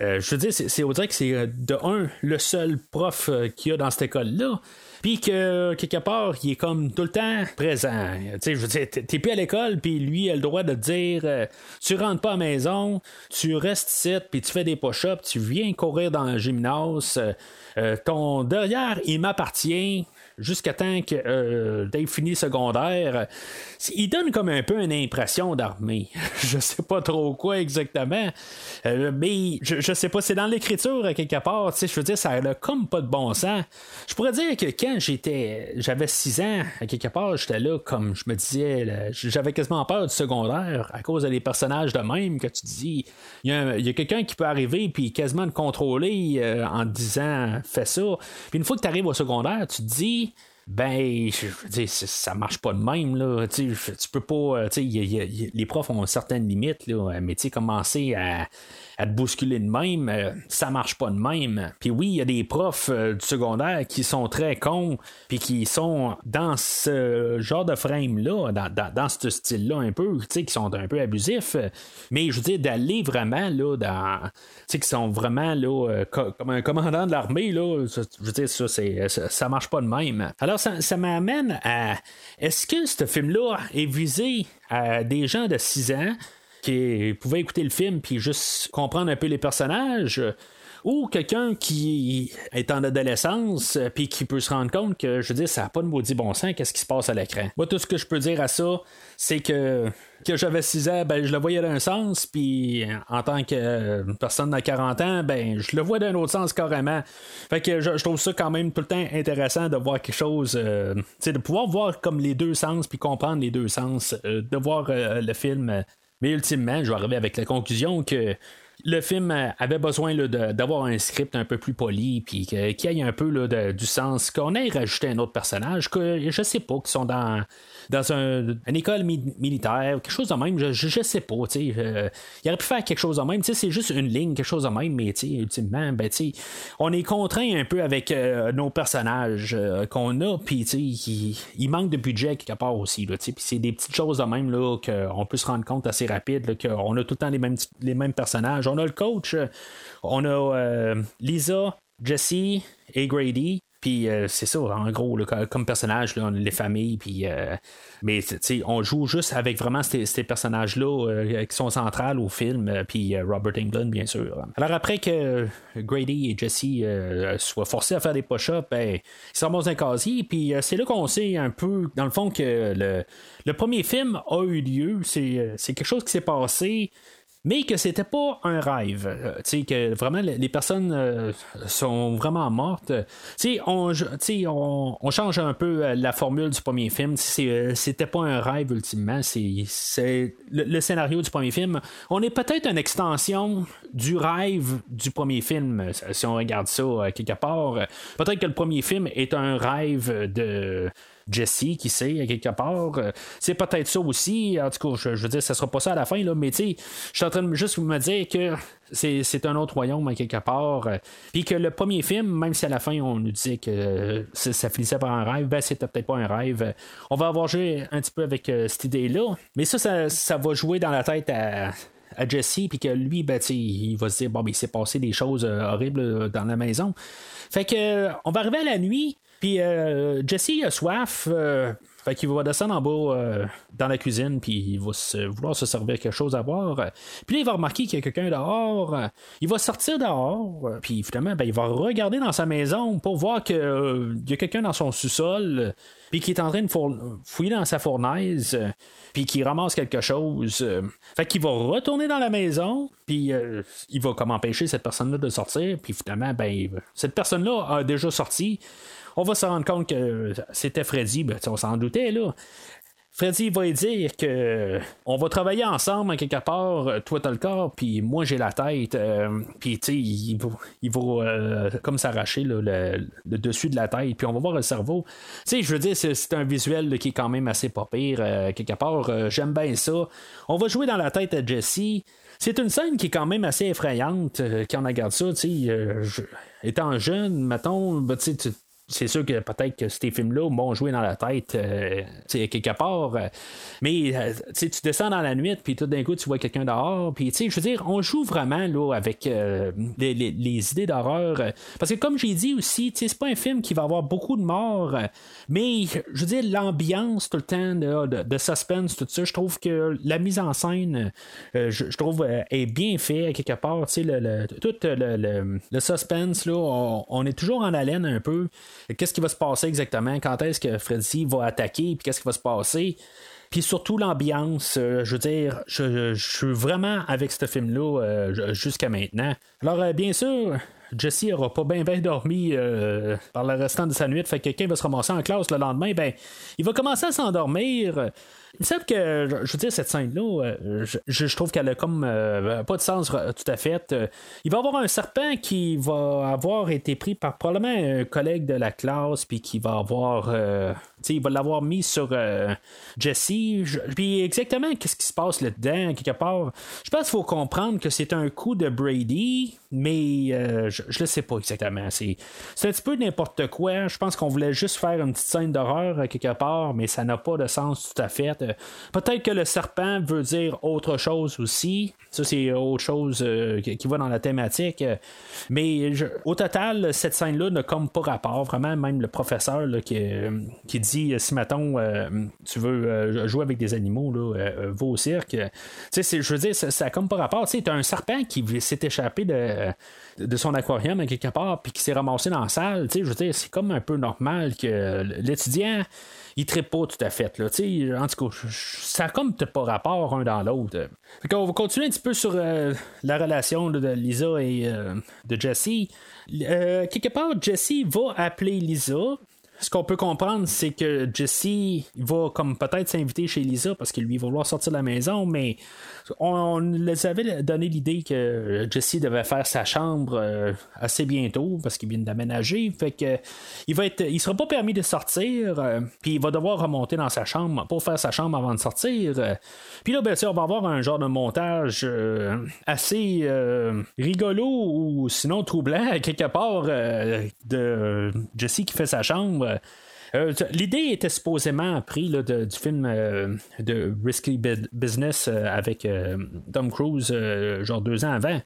Euh, je veux dire, c'est on dirait que c'est euh, de un, le seul prof euh, qu'il y a dans cette école-là. Puis que quelque part, il est comme tout le temps présent. Tu sais, je veux dire, t'es plus à l'école, puis lui, a le droit de dire euh, tu rentres pas à la maison, tu restes ici, puis tu fais des push-ups, tu viens courir dans le gymnase, ton derrière, il m'appartient jusqu'à temps que euh, Dave secondaire. Il donne comme un peu une impression d'armée. je sais pas trop quoi exactement. Euh, mais je, sais pas, c'est dans l'écriture à quelque part. tu sais, Je veux dire, ça a comme pas de bon sens. Je pourrais dire que quand j'étais j'avais 6 ans, à quelque part, j'étais là comme je me disais, j'avais quasiment peur du secondaire à cause des personnages de même que tu dis. Il y a, quelqu'un qui peut arriver puis quasiment te contrôler euh, en disant fais ça. Puis une fois que tu arrives au secondaire, tu te dis ben, je veux ça marche pas de même, là. Tu tu peux pas. euh, les profs ont certaines limites, là. Mais tu sais, commencer à, à te bousculer de même, euh, ça marche pas de même. Puis oui, il y a des profs euh, du secondaire qui sont très cons, puis qui sont dans ce genre de frame-là, dans, dans, ce style-là un peu, qui sont un peu abusifs. Mais je veux dire, d'aller vraiment, là, dans. Tu sais, qui sont vraiment, là, euh, co- comme un commandant de l'armée, là. Je veux dire, ça, c'est, ça, ça marche pas de même. Alors, ça, ça m'amène à. Est-ce que ce film-là est visé à des gens de 6 ans? Qui pouvait écouter le film puis juste comprendre un peu les personnages euh, ou quelqu'un qui est en adolescence euh, puis qui peut se rendre compte que je veux dire ça n'a pas de maudit bon sens qu'est-ce qui se passe à l'écran. Moi tout ce que je peux dire à ça c'est que que j'avais 6 ans ben je le voyais d'un sens puis en tant que euh, personne de 40 ans ben je le vois d'un autre sens carrément. Fait que je, trouve ça quand même tout le temps intéressant de voir quelque chose euh, de pouvoir voir comme les deux sens puis comprendre les deux sens euh, de voir euh, le film euh, mais ultimement, je vais arriver avec la conclusion que le film euh, avait besoin d'avoir un script un peu plus poli, puis y ait un peu là, du sens, qu'on ait rajouté un autre personnage, que je sais pas, qui sont dans, dans un- une école mi- militaire, quelque chose de même, je, je, sais pas, tu sais. euh, il aurait pu faire quelque chose de même, tu sais, c'est juste une ligne, quelque chose de même, mais tu sais, ultimement, ben, tu sais, on est contraint un peu avec euh, nos personnages qu'on a, puis tu sais, il, manque de budget quelque part aussi, tu sais, puis c'est des petites choses de même, là, qu'on peut se rendre compte assez rapide, qu'on a tout le temps les mêmes, les mêmes personnages. On a le coach, euh, on a euh, Lisa, Jesse et Grady. Puis euh, c'est ça, en gros, comme personnage, là, on a les familles, puis euh, mais on joue juste avec vraiment ces, personnages-là euh, qui sont centrales au film, euh, puis euh, Robert Englund, bien sûr. Alors après que Grady et Jesse euh, soient forcés à faire des push-ups, ben, ils s'en dans un casier, puis euh, c'est là qu'on sait un peu, dans le fond, que le, le premier film a eu lieu, euh, c'est quelque chose qui s'est passé mais que c'était pas un rêve. Euh, tu sais, que vraiment les personnes euh, sont vraiment mortes. Tu sais, on, change un peu euh, la formule du premier film. C'était pas un rêve ultimement. C'est, le, scénario du premier film. On est peut-être une extension du rêve du premier film, si on regarde ça quelque part. Peut-être que le premier film est un rêve de. Jesse, qui sait, à quelque part. Euh, C'est peut-être ça aussi. En tout cas, je, veux dire, ça sera pas ça à la fin, là, mais tu sais, je suis en train de juste me dire que c'est, un autre royaume, à quelque part. Euh, Puis que le premier film, même si à la fin, on nous disait que euh, ça, finissait par un rêve, ben, c'était peut-être pas un rêve. On va avoir joué un petit peu avec cette idée-là. Mais ça, ça, va jouer dans la tête à Jesse, puis que lui, ben, il va se dire, bon, ben, il s'est passé des choses horribles dans la maison. Fait que, on va arriver à la nuit, puis euh, Jesse a soif, euh, fait qu'il va descendre en bas euh, dans la cuisine, puis il va se- vouloir se servir quelque chose à boire. Puis là, il va remarquer qu'il y a quelqu'un dehors. euh, Il va sortir dehors, euh, puis finalement, ben, il va regarder dans sa maison pour voir qu'il y a quelqu'un dans son sous-sol, euh, puis qui est en train de fouiller dans sa fournaise, euh, puis qui ramasse quelque chose. euh. Fait qu'il va retourner dans la maison, puis euh, il va comme empêcher cette personne-là de sortir, puis finalement, ben, cette personne-là a déjà sorti. On va se rendre compte que c'était Freddy, ben, on s'en doutait, là. Freddy va dire que on va travailler ensemble quelque part. euh, Toi t'as le corps, puis moi j'ai la tête. euh, puis tu sais, il va, euh, comme s'arracher le, le dessus de la tête, puis on va voir le cerveau. Tu je veux dire, c'est, un visuel qui est quand même assez pas pire euh, quelque part. euh, j'aime bien ça. On va jouer dans la tête à Jesse. C'est une scène qui est quand même assez effrayante euh, quand on regarde ça. Tu sais, euh, étant jeune, mettons, ben, tu sais, c'est sûr que peut-être que ces films-là m'ont joué dans la tête euh, quelque part. euh, mais euh, tu descends dans la nuit, puis tout d'un coup, tu vois quelqu'un dehors. Puis, je veux dire, on joue vraiment là, avec euh, les, les- les idées d'horreur. parce que, comme j'ai dit aussi, c'est pas un film qui va avoir beaucoup de morts. mais, je veux dire, l'ambiance tout le temps de, de- suspense, tout ça, je trouve que la mise en scène, je, trouve, est bien fait quelque part. Le, le- tout le, le- suspense, là, on est toujours en haleine un peu. Qu'est-ce qui va se passer exactement? Quand est-ce que Freddy va attaquer? Puis qu'est-ce qui va se passer? Puis surtout l'ambiance, euh, je veux dire, je, suis vraiment avec ce film-là euh, jusqu'à maintenant. Alors, euh, bien sûr, Jesse aura pas bien dormi par le restant de sa nuit. Fait que quelqu'un va se ramasser en classe le lendemain, ben, il va commencer à s'endormir. Il semble que, je veux dire, cette scène-là, euh, je, je- trouve qu'elle a comme euh, pas de sens euh, tout à fait. Il va y avoir un serpent qui va avoir été pris par probablement un collègue de la classe, puis qui va avoir. il va l'avoir mis sur Jesse. Je- Puis exactement, qu'est-ce qui se passe là-dedans, quelque part? Je pense qu'il faut comprendre que c'est un coup de Brady, mais je, je le sais pas exactement. C'est, un petit peu n'importe quoi. Je pense qu'on voulait juste faire une petite scène d'horreur quelque part, mais ça n'a pas de sens tout à fait. Euh, Peut-être que le serpent veut dire autre chose aussi. Ça, c'est autre chose euh, qui va dans la thématique. Euh, Mais au total, cette scène-là n'a comme pas rapport. Vraiment, même le professeur qui, qui dit si, mettons, tu veux jouer avec des animaux, là, va au cirque. Je veux dire, ça, ça a comme pas rapport. Tu un serpent qui s'est échappé de, de son aquarium quelque part, puis qui s'est ramassé dans la salle. Je veux dire, c'est comme un peu normal que l'étudiant il ne pas tout à fait. Là. En tout cas, ça a comme pas rapport un dans l'autre. Qu'on va continuer un petit peu sur euh, la relation de Lisa et euh, de Jesse. Euh, quelque part, Jesse va appeler Lisa. ce qu'on peut comprendre, c'est que Jesse va comme peut-être s'inviter chez Lisa parce qu'il lui va vouloir sortir de la maison, mais on, les avait donné l'idée que Jesse devait faire sa chambre euh, assez bientôt parce qu'il vient d'aménager. Fait que il va être. Il sera pas permis de sortir, euh, puis il va devoir remonter dans sa chambre pour faire sa chambre avant de sortir. puis là, sûr, on va avoir un genre de montage euh, assez rigolo ou sinon troublant quelque part de Jesse qui fait sa chambre. Euh, l'idée était supposément prise du film euh, de Risky Business euh, avec Tom Cruise, genre deux ans avant.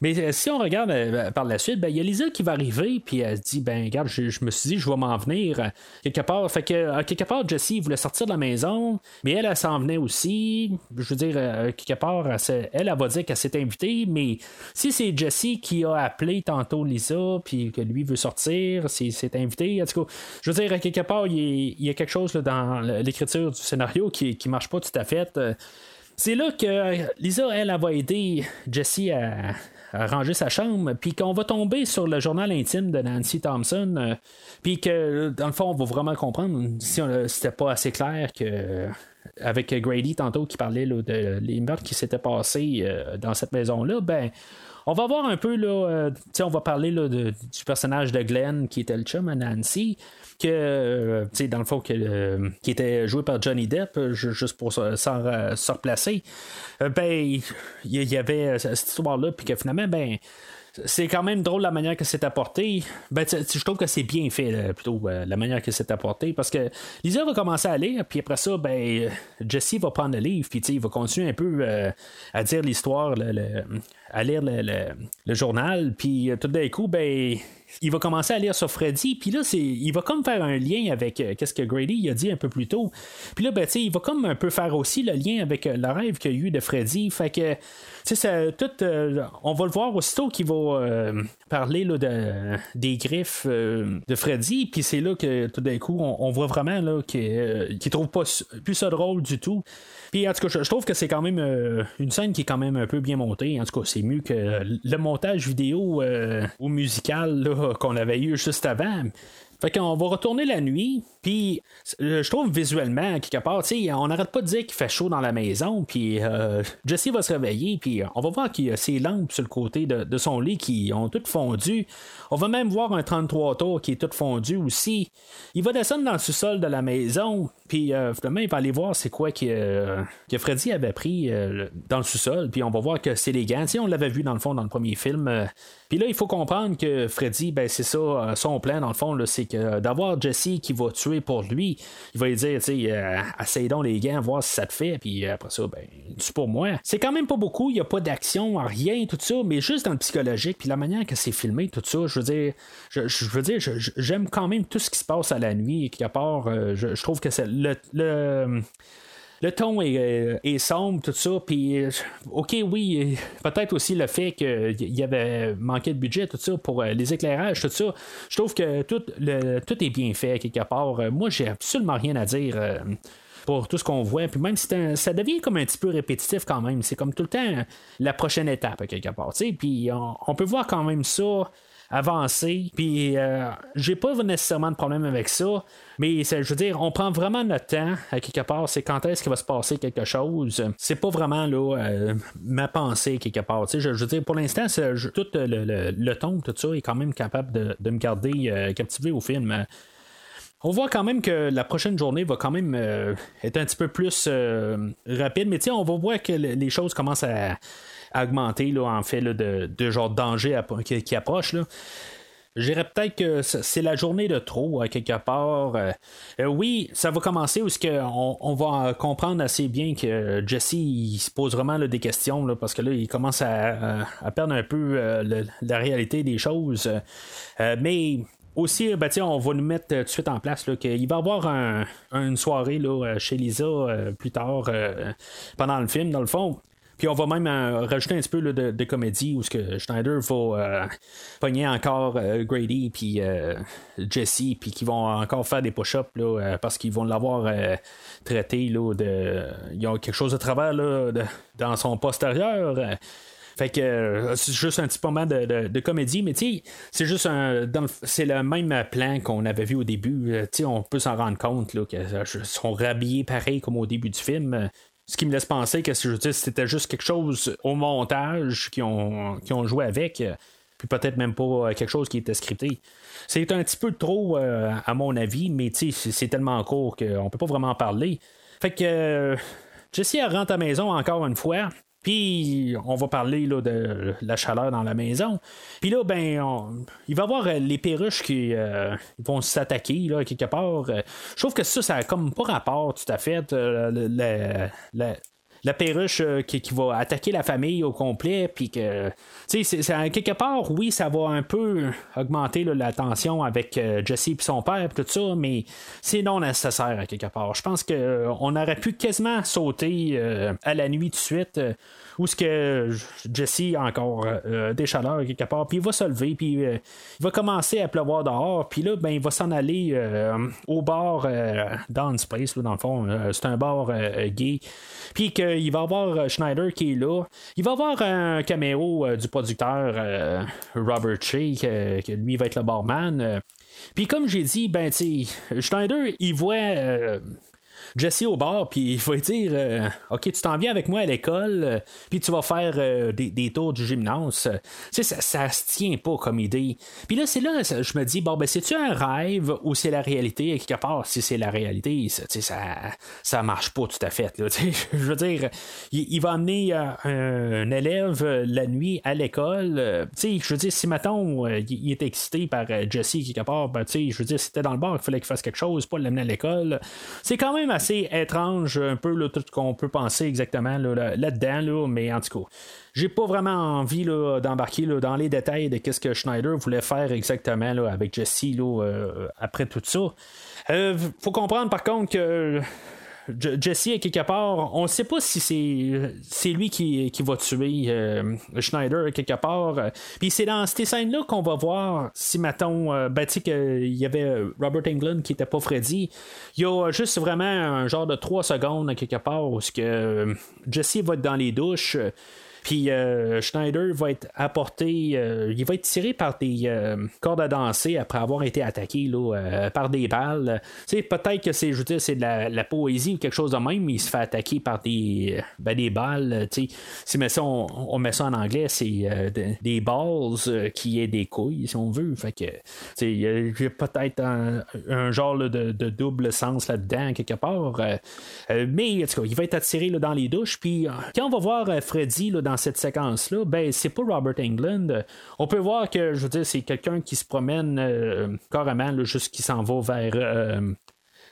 Mais euh, si on regarde euh, par la suite, ben, il y a Lisa qui va arriver, puis elle dit Ben, regarde, je, me suis dit, je vais m'en venir euh, quelque part. Fait que, quelque part, Jessie voulait sortir de la maison, mais elle, elle, s'en venait aussi. Je veux dire, quelque part, elle, elle, va dire qu'elle s'est invitée, mais si c'est Jessie qui a appelé tantôt Lisa, puis que lui veut sortir, s'est invité, en tout cas, je veux dire, quelque part, il y, a quelque chose dans l'écriture du scénario qui, qui marche pas tout à fait. C'est là que Lisa, elle, elle va aider Jessie à, ranger sa chambre, puis qu'on va tomber sur le journal intime de Nancy Thompson, euh, puis que dans le fond, on va vraiment comprendre si c'était pas assez clair que avec Grady tantôt qui parlait de les meurtres qui s'étaient passés euh, dans cette maison-là, ben on va voir un peu, là, euh, on va parler du personnage de Glenn qui était le chum à Nancy que, euh, dans le fond, que, qui était joué par Johnny Depp, juste pour se, se replacer, ben, il y, avait cette histoire-là, puis que finalement, ben, c'est quand même drôle la manière que c'est apporté. Ben, je trouve que c'est bien fait, plutôt, euh, la manière que c'est apporté. Parce que Lisa va commencer à lire, puis après ça, ben, Jesse va prendre le livre, puis il va continuer un peu euh, à dire l'histoire, à lire le, journal, puis tout d'un coup, ben, il va commencer à lire sur Freddy, puis là, c'est, il va comme faire un lien avec euh, qu'est-ce que Grady a dit un peu plus tôt. Puis là, ben, il va comme un peu faire aussi le lien avec le rêve qu'il y a eu de Freddy. Fait que ça, tout, euh, on va le voir aussitôt qu'il va euh, parler là, de, des griffes euh, de Freddy, puis c'est là que tout d'un coup, on, voit vraiment là, qu'il ne trouve pas plus ça drôle du tout. Puis en tout cas, je, trouve que c'est quand même une scène qui est quand même un peu bien montée. En tout cas, c'est mieux que le montage vidéo ou musical qu'on avait eu juste avant. Fait qu'on va retourner la nuit, puis euh, je trouve visuellement, quelque part, on n'arrête pas de dire qu'il fait chaud dans la maison, puis euh, Jesse va se réveiller, puis on va voir qu'il y a ses lampes sur le côté de, son lit qui ont toutes fondu. On va même voir un 33 tours qui est tout fondu aussi. Il va descendre dans le sous-sol de la maison, puis euh, finalement, il va aller voir c'est quoi que, que Freddy avait pris dans le sous-sol, puis on va voir que c'est les gants. on l'avait vu dans le fond dans le premier film. puis là, il faut comprendre que Freddy, ben, c'est ça, son plan dans le fond, c'est que d'avoir Jesse qui va tuer pour lui. Il va lui dire, tu sais, euh, donc les gants, voir si ça te fait, puis après ça, ben, c'est pour moi. C'est quand même pas beaucoup, il n'y a pas d'action, rien, tout ça, mais juste dans le psychologique, puis la manière que c'est filmé, tout ça, je veux dire, je, veux dire, j'aime quand même tout ce qui se passe à la nuit, et qu'à part, euh, je, trouve que c'est le ton euh, est, sombre, tout ça. Puis, euh, OK, oui, peut-être aussi le fait qu'il y avait manqué de budget, tout ça, pour euh, les éclairages, tout ça. Je trouve que tout, le, tout est bien fait, quelque part. Moi, j'ai absolument rien à dire pour tout ce qu'on voit. Puis même si ça devient comme un petit peu répétitif quand même. C'est comme tout le temps la prochaine étape, quelque part. Puis on, peut voir quand même ça avancer. Puis j'ai pas nécessairement de problème avec ça. Mais je veux dire, on prend vraiment notre temps à quelque part. C'est quand est-ce qu'il va se passer quelque chose. C'est pas vraiment là euh, ma pensée quelque part. Je, je, veux dire, pour l'instant, tout le, le, ton, tout ça est quand même capable de, me garder euh, captivé au film. On voit quand même que la prochaine journée va quand même euh, être un petit peu plus rapide, mais on va voir que les choses commencent à, augmenter là, en fait de, de, genre danger qui, approche. Là. Je dirais peut-être que c'est la journée de trop, quelque part. Euh, euh, oui, ça va commencer où on, on, va comprendre assez bien que Jesse se pose vraiment des questions, parce que là, il commence à, perdre un peu euh, la réalité des choses. mais aussi, ben, on va nous mettre tout de suite en place qu'il va y avoir une soirée là, chez Lisa plus tard pendant le film, dans le fond. Puis on va même euh, rajouter un petit peu de, comédie où ce que Schneider va euh, pogner encore euh, Grady puis Jesse puis qui vont encore faire des push-ups parce qu'ils vont l'avoir traité là, de ils ont quelque chose de travers là, dans son postérieur Fait que euh, c'est juste un petit moment de, de- comédie, mais c'est juste un. C'est le même plan qu'on avait vu au début. Euh, on peut s'en rendre compte qu'ils sont rhabillés pareil comme au début du film. Ce qui me laisse penser que je dire, c'était juste quelque chose au montage qui ont, ont joué avec. Puis peut-être même pas euh, quelque chose qui était scripté. C'est un petit peu trop, euh, à mon avis, mais c'est tellement court qu'on peut pas vraiment en parler. Fait que euh, Jessie elle rentre à la maison encore une fois. Puis on va parler là, de la chaleur dans la maison. Puis là, ben, on- il va y avoir euh, les perruches qui euh, vont s'attaquer là, quelque part. Euh, Je trouve que ça, ça a comme pas rapport tout à fait. La perruche euh, qui, qui va attaquer la famille au complet, puis que, tu sais, c'est- quelque part, oui, ça va un peu augmenter la tension avec euh, Jesse et son père, tout ça, mais c'est non nécessaire à quelque part. Je pense qu'on aurait pu quasiment sauter euh, à la nuit tout de suite. euh, où ce que Jesse a encore euh, des chaleurs quelque part, puis il va se lever, puis euh, il va commencer à pleuvoir dehors, puis là, ben, il va s'en aller euh, au bar euh, Down Space, là, dans le fond. euh, c'est un bar euh, gay. Puis qu'il va avoir euh, Schneider qui est là. Il va avoir un caméo euh, du producteur euh, Robert Shea, que, lui va être le barman. Puis comme j'ai dit, ben, Schneider, il voit. Jesse au bar, puis il va dire euh, Ok, tu t'en viens avec moi à l'école, euh, puis tu vas faire euh, des, des tours du gymnase. Tu sais, ça, ça se tient pas comme idée. Puis là, c'est là, ça- je me dis Bon, ben, c'est-tu un rêve ou c'est la réalité? Et quelque part Si c'est la réalité, ça, tu sais, ça, ça marche pas tout à fait. Tu sais. je veux dire, il, va amener un élève la nuit à l'école. tu sais, je veux dire, si euh, il, il est excité par Jesse quelque part, ben, tu sais, je veux dire, c'était dans le bar, il fallait qu'il fasse quelque chose, pas l'amener à l'école. C'est quand même assez étrange, un peu tout ce qu'on peut penser exactement là, là- là-dedans, là, mais en tout cas, j'ai pas vraiment envie d'embarquer dans les détails de ce que Schneider voulait faire exactement avec Jesse euh, après tout ça. Euh, faut comprendre par contre que Jesse, à quelque part, on ne sait pas si c'est, lui qui, va tuer euh, Schneider, à quelque part. Puis c'est dans ces scènes-là qu'on va voir si, mettons, euh, ben, qu'il y avait Robert Englund qui n'était pas Freddy. Il y a juste vraiment un genre de 3 secondes, à quelque part, où que euh, Jesse va être dans les douches. Puis euh, Schneider va être apporté, euh, il va être tiré par des euh, cordes à danser après avoir été attaqué euh, par des balles. Tu sais, peut-être que c'est, je c'est de la, poésie ou quelque chose de même, mais il se fait attaquer par des, ben, des balles. Tu sais, si mais ça, on, met ça en anglais, c'est de- des balls qui est des couilles, si on veut. Fait que, tu sais, il y a- peut-être un, genre de, double sens là-dedans, quelque part. Mais, en tout cas, il va être attiré dans les douches. Puis, quand on va voir Freddy là, dans cette séquence-là, ben, c'est pas Robert Englund. Euh, On peut voir que, je veux dire, c'est quelqu'un qui se promène euh, carrément, là, juste qui s'en va vers. euh,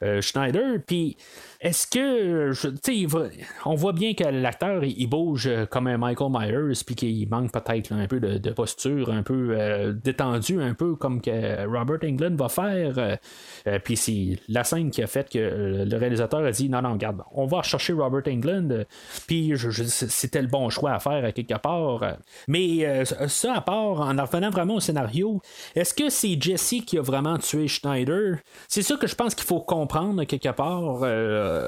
euh, Schneider. Puis, est-ce que, tu sais, on voit bien que l'acteur, il, bouge euh, comme un Michael Myers, puis qu'il manque peut-être un peu de, posture, un peu euh, détendu, un peu comme que Robert Englund va faire. euh, puis c'est la scène qui a fait que le réalisateur a dit non, non, regarde, on va chercher Robert Englund. Puis c'était le bon choix à faire quelque part. Mais ça, à part, en en revenant vraiment au scénario, est-ce que c'est Jesse qui a vraiment tué Schneider? C'est ça que je pense qu'il faut comprendre quelque part,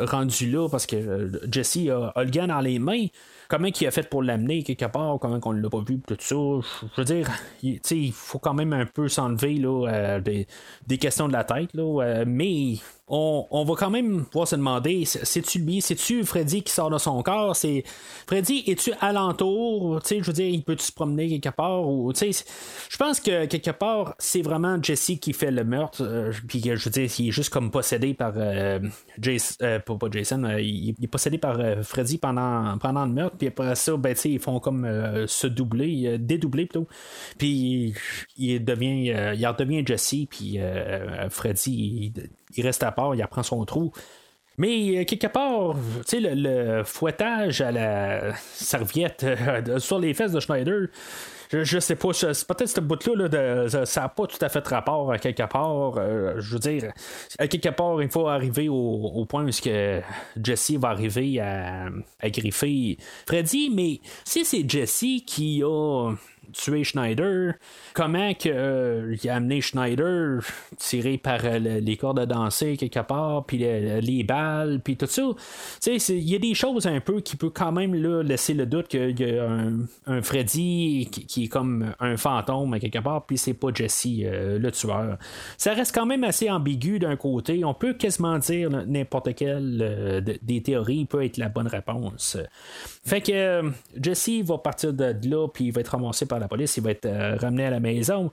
rendu là, parce que euh, Jesse a, le gars dans les mains. Comment il a fait pour l'amener quelque part, comment qu'on l'a pas vu, tout ça? Je veux dire, il, faut quand même un peu s'enlever là, euh, des, des questions de la tête, là, euh, mais on, on va quand même pouvoir se demander, c'est- c'est-tu lui, c'est-tu Freddy qui sort de son corps, c'est Freddy, es-tu alentour, tu sais, je veux dire, il peut-tu se promener quelque part, ou, je pense que quelque part, c'est vraiment Jesse qui fait le meurtre, euh, puis je veux dire, il est juste comme possédé par euh, Jason, euh, pas, Jason, il, est possédé par Freddy pendant, pendant le meurtre, puis après ça, ben, ils font comme se doubler, dédoubler plutôt, puis il devient, il redevient Jesse, puis Freddy, il, il reste à part, il apprend son trou. Mais euh, quelque part, tu sais, le, le fouettage à la serviette euh, sur les fesses de Schneider, je, je sais pas, peut-être ce bout-là, là, ça- n'a pas tout à fait rapport à quelque part. euh, je veux dire, à quelque part, il faut arriver au, au point où Jesse va arriver à, à griffer Freddy, mais si c'est Jesse qui a tuer Schneider, comment que, euh, il a amené Schneider tiré par euh, le- les cordes à danser quelque part, puis le- les balles, puis tout ça. Il y a des choses un peu qui peut quand même là, laisser le doute qu'il y a un, un Freddy qui, est comme un fantôme quelque part, puis c'est pas Jesse euh, le tueur. Ça reste quand même assez ambigu d'un côté. On peut quasiment dire n'importe quelle de- des théories peut être la bonne réponse. Fait que Jesse va partir de de là, puis il va être ramassé par la police, il va être euh, ramené à la maison.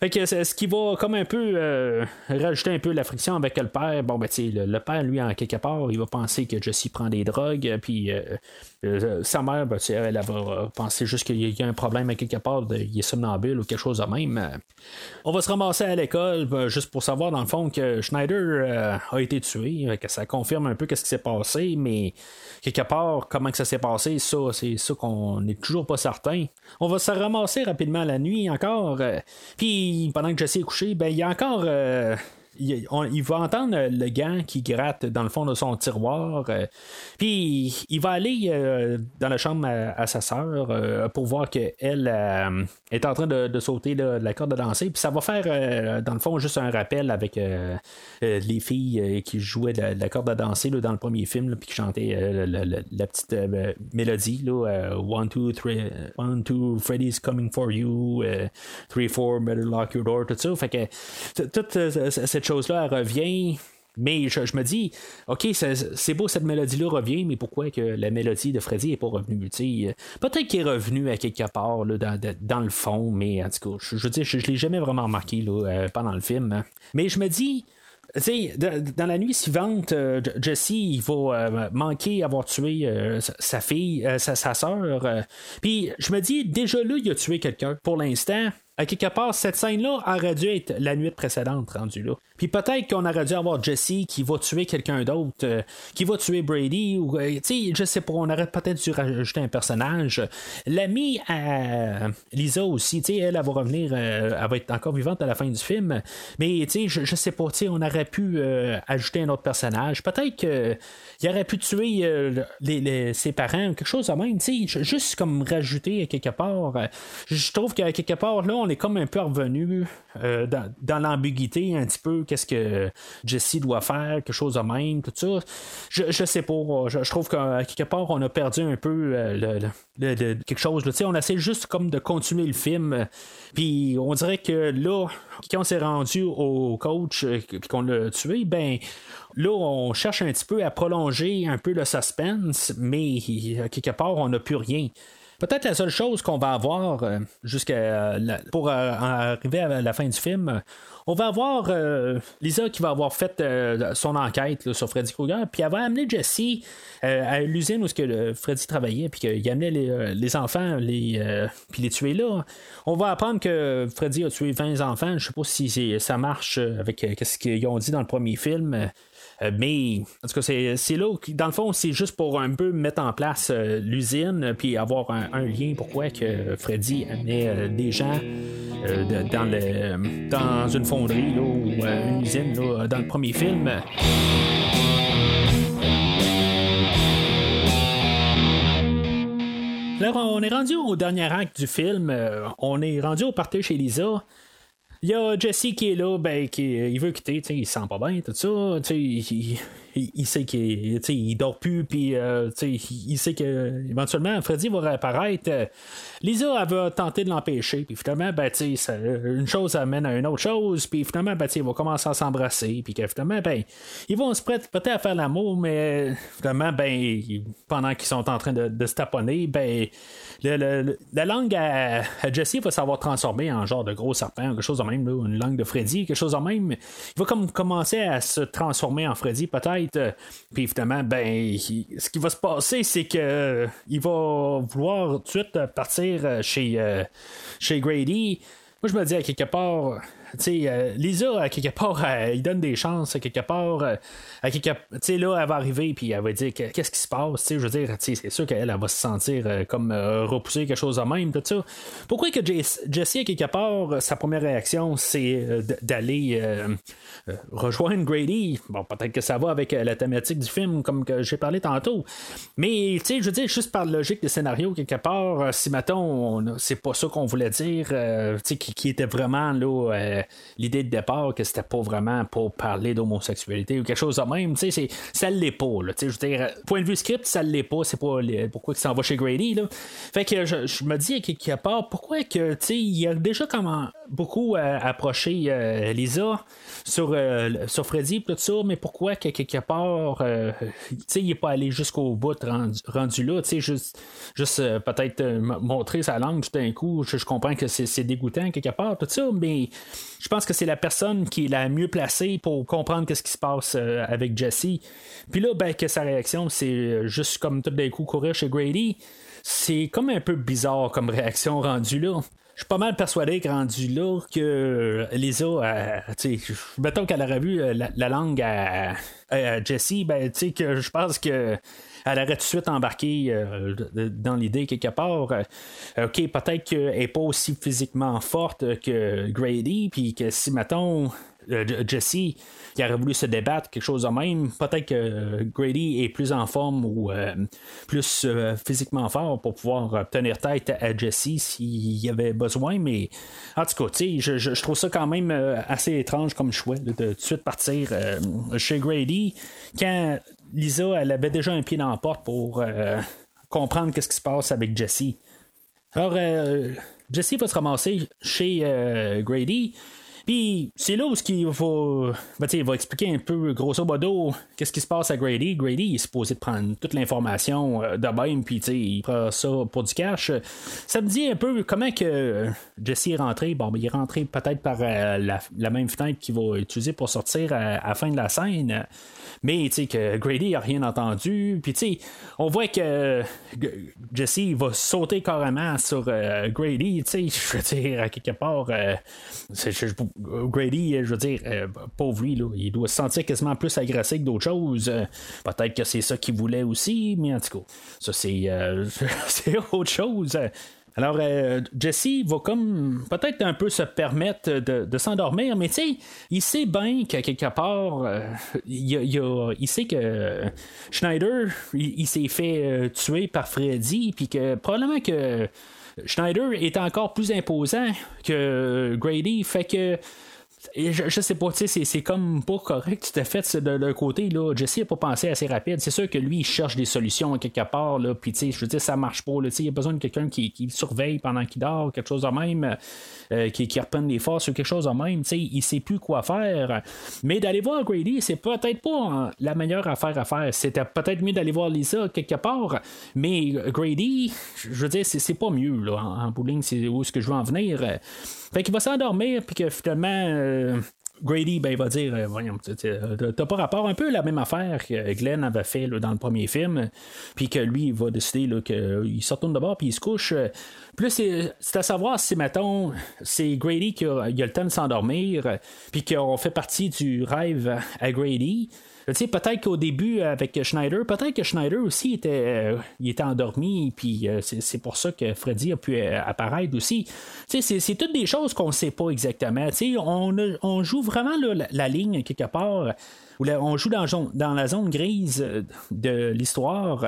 Ce qui va comme un peu euh, rajouter un peu la friction avec le père. Bon, ben, tu le, le père, lui, en quelque part, il va penser que Jesse prend des drogues, puis euh, sa mère, ben, elle, elle va penser juste qu'il y a- un problème à quelque part, il est somnambule ou quelque chose de même. On va se ramasser à l'école, ben, juste pour savoir, dans le fond, que Schneider a été tué, que ça confirme un peu ce qui s'est passé, mais quelque part, comment que ça s'est passé, ça, c'est ça qu'on n'est toujours pas certain. On va se ramasser rapidement la nuit encore. euh, Puis pendant que Jesse est couché, ben il y a encore. euh, il, va entendre le gant qui gratte dans le fond de son tiroir. euh, puis il va aller dans la chambre à, à sa sœur pour voir qu'elle est en train de, de sauter là, la corde à danser. Puis ça va faire, euh, dans le fond, juste un rappel avec euh, euh, les filles qui jouaient de la, de corde à danser dans le premier film, là, puis qui chantaient la, la- la petite mélodie. One, two, three, one, two, Freddy's coming for you. three, four, better lock your door. Tout ça. Fait que toute cette chose-là, elle revient. Mais je, me dis, OK, c'est beau, cette mélodie-là revient, mais pourquoi que la mélodie de Freddy n'est pas revenue? Peut-être qu'il est revenu à quelque part là, dans, le fond, mais en tout cas, je, veux dire, je, je l'ai jamais vraiment remarqué là, euh, pendant le film. hein. Mais je me dis, dans la nuit suivante, euh, Jesse, il va euh, manquer avoir tué sa, fille, sa, sa soeur. Puis je me dis, déjà là, il a tué quelqu'un. Pour l'instant, à quelque part, cette scène-là aurait dû être la nuit précédente rendue là. Puis peut-être qu'on aurait dû avoir Jesse qui va tuer quelqu'un d'autre, euh, qui va tuer Brady, ou, euh, tu sais, je sais pas, on aurait peut-être dû rajouter un personnage. L'amie à Lisa aussi, tu sais, elle, elle va revenir, euh, elle va être encore vivante à la fin du film, mais tu sais, je, sais pas, tu sais, on aurait pu ajouter un autre personnage. Peut-être qu'il aurait pu tuer les, ses parents, quelque chose de même, tu sais, juste comme rajouter quelque part. Je trouve qu'à quelque part, là, on est comme un peu revenu dans, dans l'ambiguïté un petit peu, qu'est-ce que Jesse doit faire, quelque chose de même, tout ça. Je, je sais pas, je, trouve qu'à quelque part, on a perdu un peu euh, le, quelque chose. on essaie juste comme de continuer le film, euh, puis on dirait que là, quand on s'est rendu au coach, euh, puis qu'on l'a tué, ben là, on cherche un petit peu à prolonger un peu le suspense, mais à quelque part, on n'a plus rien. Peut-être la seule chose qu'on va avoir euh, jusqu'à euh, pour euh, arriver à la fin du film, on va avoir Lisa qui va avoir fait son enquête sur Freddy Krueger, puis elle va amener Jesse à l'usine où Freddy travaillait, puis qu'il amenait les, enfants, les, puis les tuer là. On va apprendre que Freddy a tué 20 enfants. Je sais pas si ça marche avec ce qu'ils ont dit dans le premier film. Euh, mais en tout cas, c'est, là où, dans le fond, c'est juste pour un peu mettre en place euh, l'usine, puis avoir un, lien pourquoi que Freddy amenait euh, des gens dans, le, dans une fonderie là, ou une usine là, dans le premier film. Alors, on est rendu au dernier acte du film. on est rendu au party chez Lisa. Il y a Jesse qui est là, ben, qui il veut quitter, il se sent pas bien, tout ça, il, il- il sait qu'il il dort plus, puis euh, il sait que éventuellement Freddy va réapparaître. Euh, Lisa, elle va tenter de l'empêcher, puis finalement, ben, ça- une chose amène à une autre chose, puis finalement, ben, ils vont commencer à s'embrasser, puis finalement, ben, ils vont se prêter peut-être à faire l'amour, mais finalement, ben, pendant qu'ils sont en train de, de se taponner, ben, le- la langue à, Jesse va savoir transformer en genre de gros serpent, quelque chose de même, une langue de Freddy, quelque chose de même. Il va comme commencer à se transformer en Freddy, peut-être. Puis évidemment, ben, ce qui va se passer, c'est que euh, il va vouloir tout de suite partir euh, chez, euh, chez Grady. Moi, je me dis à quelque part, euh, Lisa, à quelque part, elle, il donne des chances, à quelque part, euh, à quelque, là, elle va arriver, puis elle va dire que- qu'est-ce qui se passe, je veux dire, c'est sûr qu'elle elle va se sentir euh, comme euh, repousser quelque chose de même, tout ça. Pourquoi que Jess- Jessie, à quelque part, euh, sa première réaction, c'est euh, d'aller euh, euh, rejoindre Grady? Bon, peut-être que ça va avec euh, la thématique du film, comme j'ai parlé tantôt. Mais, je veux dire, juste par logique des scénarios, quelque part, euh, si, mettons, on- c'est pas ça qu'on voulait dire, euh, qui, qui était vraiment, là, euh, l'idée de départ, que c'était pas vraiment pour parler d'homosexualité ou quelque chose de même, tu sais, ça l'est pas, je veux dire, euh, point de vue script, ça l'est pas, c'est pas pourquoi il s'en va chez Grady, là. Fait que je, me dis, à quelque part, pourquoi que, tu il a déjà comment beaucoup euh, approché euh, Lisa sur, euh, sur Freddy, tout ça, mais pourquoi que quelque part, euh, il est pas allé jusqu'au bout rendu, là, juste, juste euh, peut-être euh, montrer sa langue tout d'un coup, je, je comprends que c'est dégoûtant quelque part, tout ça, mais je pense que c'est la personne qui est la mieux placée pour comprendre qu'est-ce qui se passe euh, avec Jesse. Puis là, ben, que sa réaction, c'est euh, juste comme tout d'un coup courir chez Grady, c'est comme un peu bizarre comme réaction rendue là. Je suis pas mal persuadé que rendu là que Lisa, euh, tu sais, mettons qu'elle aurait vu la, la langue à, à ben tu sais que je pense que elle aurait tout de suite embarqué euh, dans l'idée quelque part. euh, ok, peut-être qu'elle n'est pas aussi physiquement forte que Grady, puis que si mettons euh, Jesse qui aurait voulu se débattre, quelque chose de même. Peut-être que Grady est plus en forme ou plus physiquement fort pour pouvoir tenir tête à Jesse s'il y avait besoin, mais en tout cas, je, je- trouve ça quand même assez étrange comme choix de tout de suite partir chez Grady quand Lisa, elle avait déjà un pied dans la porte pour euh, comprendre qu'est-ce qui se passe avec Jesse. Alors, euh, Jesse va se ramasser chez euh, Grady. Puis c'est là où ce qu'il ben, il va expliquer un peu, grosso modo, qu'est-ce qui se passe à Grady. Grady il est supposé prendre toute l'information euh, de même, puis il prend ça pour du cash. Ça me dit un peu comment que euh, Jesse est rentré. Bon, ben, il est rentré peut-être par euh, la, même fenêtre qu'il va utiliser pour sortir à, à la fin de la scène. Mais que Grady a rien entendu. Puis on voit que euh, Jesse va sauter carrément sur euh, Grady. Je veux dire, à quelque part, euh, je- Grady, je veux dire, euh, pauvre lui, là, il doit se sentir quasiment plus agressé que d'autres choses. Euh, Peut-être que c'est ça qu'il voulait aussi, mais en tout cas, ça c'est, euh, autre chose. Alors, euh, Jesse va comme peut-être un peu se permettre de, s'endormir, mais tu sais, il sait bien qu'à quelque part, euh, il, sait que Schneider, il, s'est fait euh, tuer par Freddy, puis que probablement que Schneider est encore plus imposant que Grady, fait que. Et Je, je sais pas, tu sais, c'est- comme pas correct tout à fait de leur côté. Là. Jesse n'a pas pensé assez rapide. C'est sûr que lui, il cherche des solutions quelque part. Là, puis, tu sais, je veux dire, ça marche pas. Là, tu il a besoin de quelqu'un qui, qui le surveille pendant qu'il dort, quelque chose de même, euh, qui, qui reprenne les forces ou quelque chose de même. Tu sais, il sait plus quoi faire. Mais d'aller voir Grady, c'est peut-être pas la meilleure affaire à faire. C'était peut-être mieux d'aller voir Lisa quelque part. Mais Grady, je veux dire, c'est pas mieux. Là, en, en ligne, c'est où est-ce que je veux en venir? Fait qu'il va s'endormir, puis que finalement. euh, Grady, ben, il va dire, euh, voyons, euh, t'as pas rapport un peu la même affaire que Glenn avait fait dans le premier film, puis que lui, il va décider qu'il se retourne de bord, puis il se couche. Euh, là, c'est à savoir si, mettons, c'est Grady qui a, il a le temps de s'endormir, euh, puis qu'on fait partie du rêve à Grady. Sais, peut-être qu'au début, avec Schneider, peut-être que Schneider aussi était, euh, il était endormi, puis euh, c'est pour ça que Freddy a pu euh, apparaître aussi. Tu sais, c'est- toutes des choses qu'on ne sait pas exactement. Tu sais, on, on joue vraiment la, la ligne quelque part. On joue dans, dans la zone grise de l'histoire,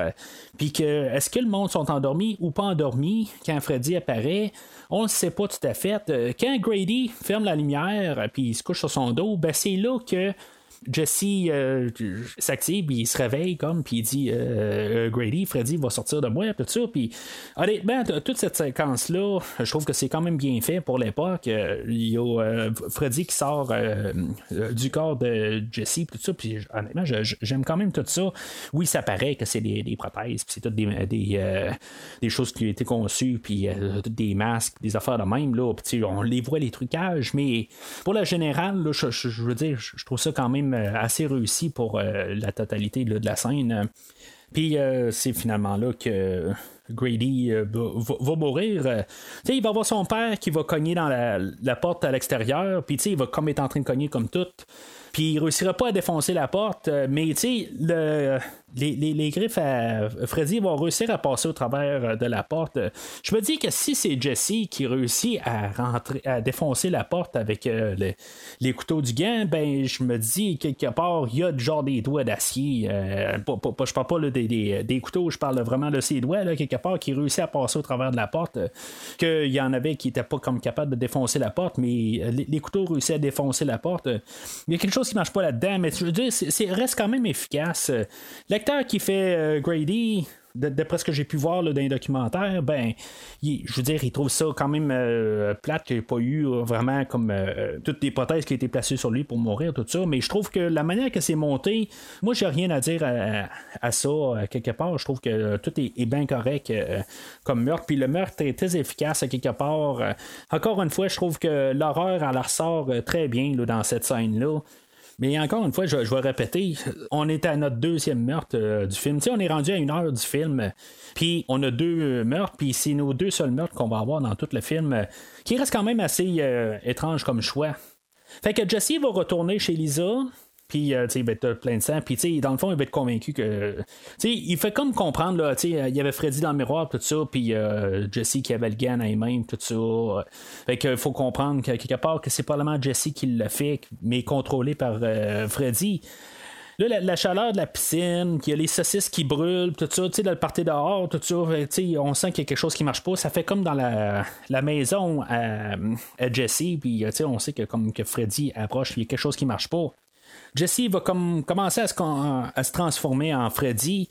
puis que est-ce que le monde sont endormis ou pas endormis quand Freddy apparaît, on ne sait pas tout à fait. Quand Grady ferme la lumière, puis il se couche sur son dos, ben c'est là que Jesse euh, s'active, il se réveille comme, puis il dit euh, Grady, Freddy va sortir de moi, tout ça. Puis honnêtement, toute cette séquence-là, je trouve que c'est quand même bien fait pour l'époque. Euh, Il y a Freddy qui sort du corps de Jesse, tout ça. Puis honnêtement, j'aime quand même tout ça. Oui, ça paraît que c'est des, prothèses, puis c'est toutes des, des, des choses qui ont été conçues, puis des masques, des affaires de même. Là, on les voit les trucages, mais pour la générale, là, je, veux dire, je trouve ça quand même euh, assez réussi pour euh, la totalité de la scène. Puis euh, c'est finalement là que Grady va, mourir, il va voir son père qui va cogner dans la, la porte à l'extérieur, puis il va comme être en train de cogner comme tout. Puis il réussira pas à défoncer la porte, euh, mais tu sais, le, les, les- les griffes à Freddy vont réussir à passer au travers euh, de la porte. Je me dis que si c'est Jesse qui réussit à rentrer, à défoncer la porte avec euh, le- les couteaux du gant, ben je me dis quelque part, il y a genre des doigts d'acier. euh, je parle pas là, des, des- des couteaux, je parle vraiment de ses doigts, là, quelque part, qui réussit à passer au travers de la porte. Qu'il y en avait qui n'étaient pas comme capables de défoncer la porte, mais les, les couteaux réussissent à défoncer la porte. Il y a quelque chose qui marche pas là-dedans, mais je veux dire, c'est, reste quand même efficace. Euh, L'acteur qui fait euh, Grady, d'après ce que j'ai pu voir dans les documentaires, ben, je veux dire, il trouve ça quand même euh, plate qu'il n'y pas eu euh, vraiment comme euh, toutes les prothèses qui ont été placées sur lui pour mourir, tout ça. Mais je trouve que la manière que c'est monté, moi, j'ai rien à dire à, ça, à quelque part. Je trouve que tout est, bien correct comme meurtre. Puis le meurtre est très efficace à quelque part. Encore une fois, je trouve que l'horreur, elle ressort très bien là, dans cette scène-là. Mais encore une fois, je, vais répéter, on est à notre deuxième meurtre euh, du film. On est rendu à une heure du film, puis on a deux meurtres, puis c'est nos deux seuls meurtres qu'on va avoir dans tout le film, qui reste quand même assez euh, étrange comme choix. Fait que Jesse va retourner chez Lisa. Puis, euh, tu sais, il va être plein de sang. Puis, tu sais, dans le fond, il va être convaincu que. Tu sais, il fait comme comprendre, là, tu sais, il y avait Freddy dans le miroir, tout ça. Puis, euh, Jesse qui avait le gun à elle-même, tout ça. Fait qu'il faut comprendre que, quelque part que c'est probablement Jesse qui l'a fait, mais contrôlé par euh, Freddy. Là, la, chaleur de la piscine, qu'il y a les saucisses qui brûlent, tout ça, tu sais, dans le party dehors, tout ça, on sent qu'il y a quelque chose qui marche pas. Ça fait comme dans la, maison à, Jesse, puis on sait que comme que Freddy approche, il y a quelque chose qui marche pas. Jesse va comme commencer à se, transformer en Freddy.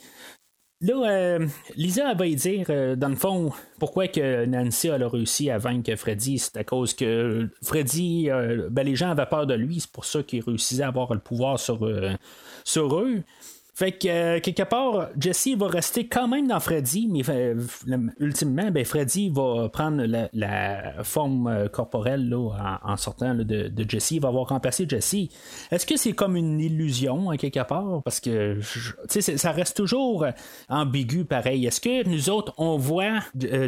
Là, euh, Lisa va y dire, euh, dans le fond, pourquoi que Nancy a réussi à vaincre Freddy. C'est à cause que Freddy, euh, ben, les gens avaient peur de lui. C'est pour ça qu'il réussissait à avoir le pouvoir sur, euh, sur eux. Fait que, euh, quelque part, Jesse va rester quand même dans Freddy, mais euh, ultimement, ben, Freddy va prendre la, forme euh, corporelle là, en, sortant de, Jesse. Il va avoir remplacé Jesse. Est-ce que c'est comme une illusion, à quelque part? Parce que, je- ça reste toujours ambigu pareil. Est-ce que nous autres, on voit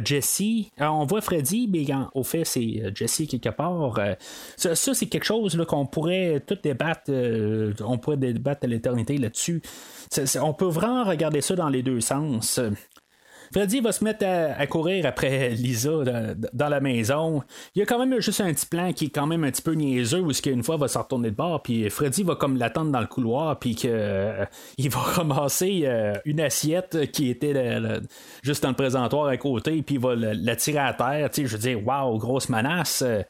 Jesse, on voit Freddy, mais en- au fait, c'est Jesse quelque part? Ça, ça, c'est quelque chose qu'on pourrait tout débattre, on pourrait débattre à l'éternité là-dessus. On peut vraiment regarder ça dans les deux sens. Freddy va se mettre à, courir après Lisa dans, dans la maison. Il y a quand même juste un petit plan qui est quand même un petit peu niaiseux où ce qu'une fois va se retourner de bord puis Freddy va comme l'attendre dans le couloir puis que euh, il va ramasser euh, une assiette qui était juste dans le présentoir à côté puis il va la tirer à terre. Je veux dire, waouh, grosse menace. Euh,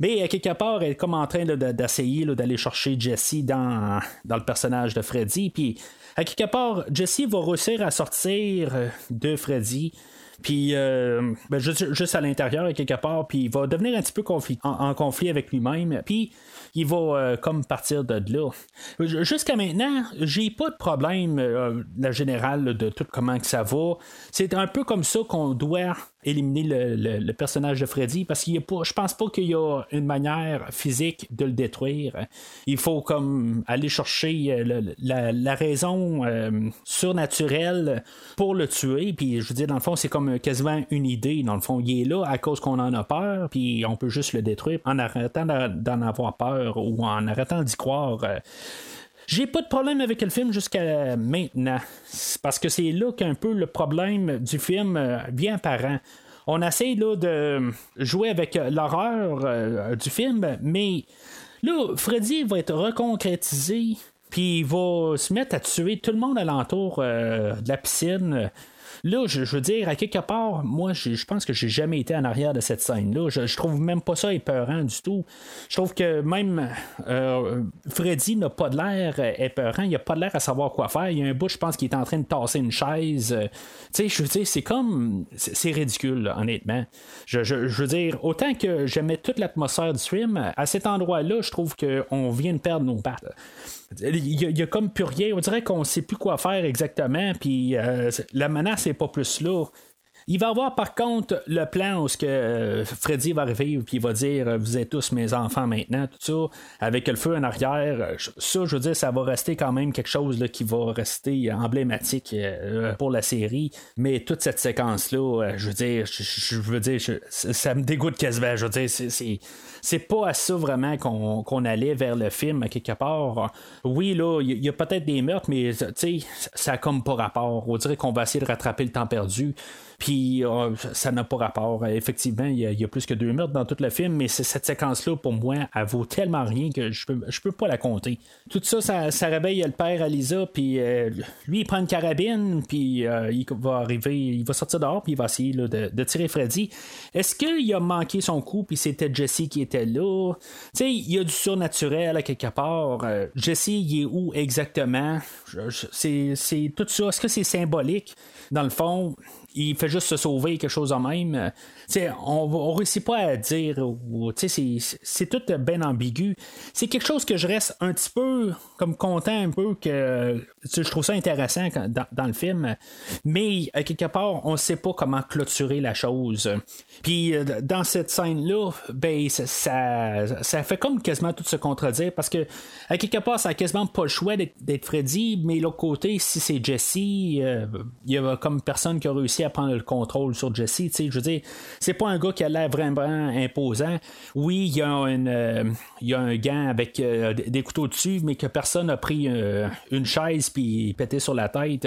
Mais quelque part, elle est comme en train d'essayer d'aller chercher Jesse dans, dans le personnage de Freddy. Puis à quelque part, Jesse va réussir à sortir euh, de Freddy. Puis euh, ben, juste, à l'intérieur, à quelque part, puis il va devenir un petit peu en, conflit avec lui-même. Puis il va euh, comme partir de là. Jusqu'à maintenant, j'ai pas de problème, la générale, de tout comment que ça va. C'est un peu comme ça qu'on doit éliminer le, le- personnage de Freddy parce qu'il pas, je pense pas qu'il y a une manière physique de le détruire. Il faut comme aller chercher euh, la, raison euh, surnaturelle pour le tuer. Puis je veux dire, dans le fond, c'est comme quasiment une idée. Dans le fond, il est là à cause qu'on en a peur, puis on peut juste le détruire en arrêtant d'en d'en avoir peur ou en arrêtant d'y croire. J'ai pas de problème avec le film jusqu'à maintenant. Parce que c'est là qu'un peu le problème du film euh, vient apparent. On essaie là de jouer avec euh, l'horreur euh, du film, mais là, Freddy va être reconcrétisé, puis il va se mettre à tuer tout le monde alentour de la piscine. Là, je, veux dire, à quelque part, moi, je, pense que j'ai jamais été en arrière de cette scène-là. Je, je trouve même pas ça épeurant du tout. Je trouve que même euh, Freddy n'a pas de l'air euh, épeurant. Il a pas de l'air à savoir quoi faire. Il y a un bout, je pense, qui est en train de tasser une chaise. Euh, tu sais, je veux dire, c'est comme. C'est ridicule, honnêtement. Je veux dire, autant que j'aimais toute l'atmosphère du film, à cet endroit-là, je trouve qu'on vient de perdre nos pattes. Il y, a, comme plus rien. On dirait qu'on sait plus quoi faire exactement. Puis euh, la menace n'est pas plus là. Il va avoir par contre le plan où ce que euh, Freddy va arriver puis il va dire euh, vous êtes tous mes enfants maintenant tout ça avec le feu en arrière. Euh, Ça, je veux dire, ça va rester quand même quelque chose qui va rester emblématique pour la série. Mais toute cette séquence là, euh, je veux dire, je, veux dire, ça me dégoûte quasiment. Je veux dire, c'est- c'est pas à ça vraiment qu'on allait vers le film quelque part. Oui, là, il y, a peut-être des meurtres, mais ça a comme pas rapport. On dirait qu'on va essayer de rattraper le temps perdu. Puis euh, ça n'a pas rapport. Effectivement, il y, a- plus que deux meurtres dans tout le film, mais cette séquence-là, pour moi, elle vaut tellement rien que je peux, je peux pas la compter. Tout ça, ça, réveille le père à puis euh, lui, il prend une carabine, puis euh, il va arriver, il va sortir dehors, puis il va essayer de, tirer Freddy. Est-ce qu'il a manqué son coup, puis c'était Jesse qui était là? Tu sais, il y a du surnaturel à quelque part. Euh, Jesse, il est où exactement? C'est tout ça. Est-ce que c'est symbolique? Dans le fond, il fait juste se sauver quelque chose en même. Euh, tu sais, on ne réussit pas à dire, c'est- tout bien ambigu. C'est quelque chose que je reste un petit peu comme content un peu que je trouve ça intéressant dans, dans le film, mais à quelque part, on ne sait pas comment clôturer la chose. Puis euh, dans cette scène-là, ben ça, ça, fait comme quasiment tout se contredire parce que à quelque part, ça a quasiment pas le choix d'être Freddy, mais l'autre côté, si c'est Jesse, euh, il y a comme personne qui a réussi à prendre le contrôle sur Jesse. Je veux dire, c'est pas un gars qui a l'air vraiment imposant. Oui, il y a, euh, y a un gant avec euh, des couteaux dessus, mais que personne n'a pris euh, une chaise puis pété sur la tête.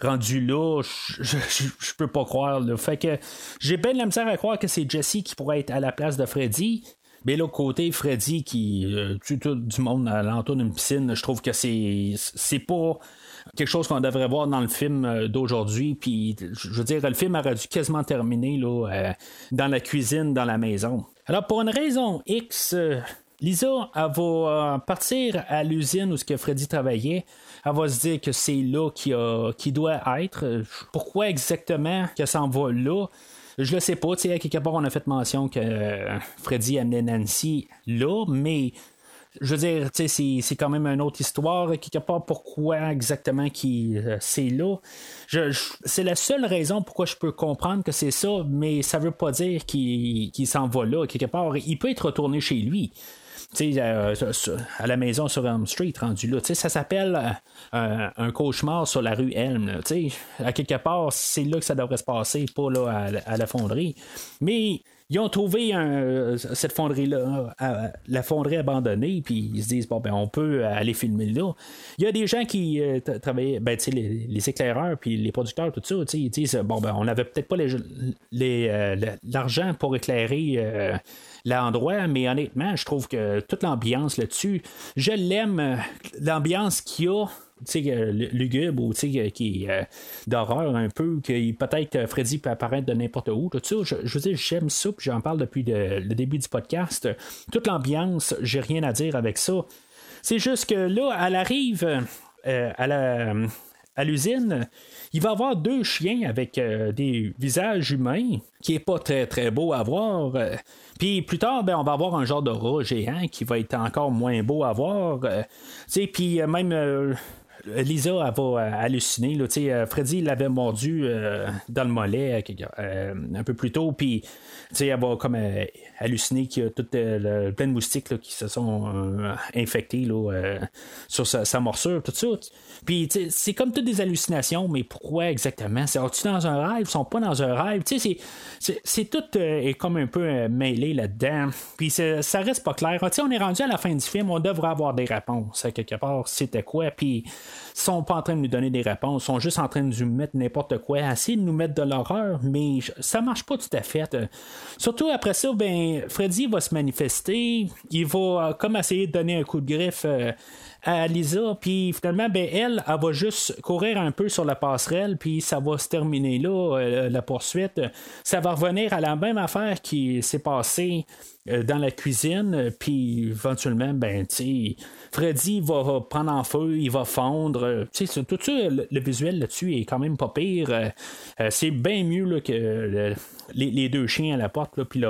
Rendu là, je- peux pas croire. Fait que j'ai bien la misère à croire que c'est Jesse qui pourrait être à la place de Freddy. Mais l'autre côté, Freddy qui tue tout du monde à l'entour d'une piscine, je trouve que c'est c'est pas quelque chose qu'on devrait voir dans le film euh, d'aujourd'hui. Puis, je veux dire, le film aurait dû quasiment terminer là, euh, dans la cuisine, dans la maison. Alors, pour une raison X, euh, Lisa, elle va partir à l'usine où ce que Freddy travaillait. Elle va se dire que c'est là qu'il doit être. Pourquoi exactement qu'elle s'en va là? Je le sais pas, tu sais, à quelque part, on a fait mention que Freddy amenait Nancy là, mais je veux dire, c'est, quand même une autre histoire. Quelque part, pourquoi exactement euh, c'est là? C'est la seule raison pourquoi je peux comprendre que c'est ça, mais ça veut pas dire qu'il, s'en va là. Quelque part, il peut être retourné chez lui. Euh, à la maison sur Elm Street, rendu là. Ça s'appelle euh, un, cauchemar sur la rue Elm. à quelque part, c'est là que ça devrait se passer, pas là à, à la fonderie. Mais ils ont trouvé un- cette fonderie-là, à- la fonderie abandonnée, puis ils se disent, bon, ben, on peut aller filmer là. Il y a des gens qui euh, tra- travaillaient, ben, les, les éclaireurs, puis les producteurs, tout ça, ils disent, bon, ben, on n'avait peut-être pas les- les, euh, l'argent pour éclairer. euh, l'endroit, mais honnêtement, je trouve que toute l'ambiance là-dessus, je l'aime, euh, l'ambiance qu'il y a. Euh, lugubre ou sais, qui euh, d'horreur un peu, que peut-être euh, Freddy peut apparaître de n'importe où. Tout ça, je, je veux dire, j'aime ça, puis j'en parle depuis le, début du podcast. Toute l'ambiance, j'ai rien à dire avec ça. C'est juste que là, elle arrive euh, à la à l'usine, il va avoir deux chiens avec euh, des visages humains, qui est pas très très beau à voir. Euh, Puis plus tard, ben, on va avoir un genre de rat géant qui va être encore moins beau à voir. Euh, puis euh, même euh, Lisa, elle va euh, halluciner. Là, euh, Freddy l'avait mordu euh, dans le mollet un peu plus tôt, puis elle va comme halluciner qu'il y a tout euh, le- plein de moustiques qui se sont euh, infectés là, euh, sur sa, morsure, tout ça. Puis tu c'est comme toutes des hallucinations, mais pourquoi exactement? Sont-ils dans un rêve? Ils sont pas dans un rêve? Tu c'est- c'est- c'est tout est comme un peu mêlé là-dedans. Puis c'est- ça reste pas clair. Tu sais, on est rendu à la fin du film, on devrait avoir des réponses quelque part. C'était quoi? Puis sont pas en train de nous donner des réponses, sont juste en train de nous mettre n'importe quoi, essayer de nous mettre de l'horreur, mais ça marche pas tout à fait. Euh, Surtout après ça, ben Freddy va se manifester, il va euh, comme essayer de donner un coup de griffe euh, à Lisa, puis finalement, ben elle, elle va juste courir un peu sur la passerelle, puis ça va se terminer là, la poursuite. Ça va revenir à la même affaire qui s'est passée dans la cuisine, euh, puis éventuellement, ben, tu Freddy va, prendre en feu, il va fondre. euh, Tu sais, tout ça, le, visuel là-dessus est quand même pas pire. euh, euh, c'est bien mieux que le- les, deux chiens à la porte, puis le.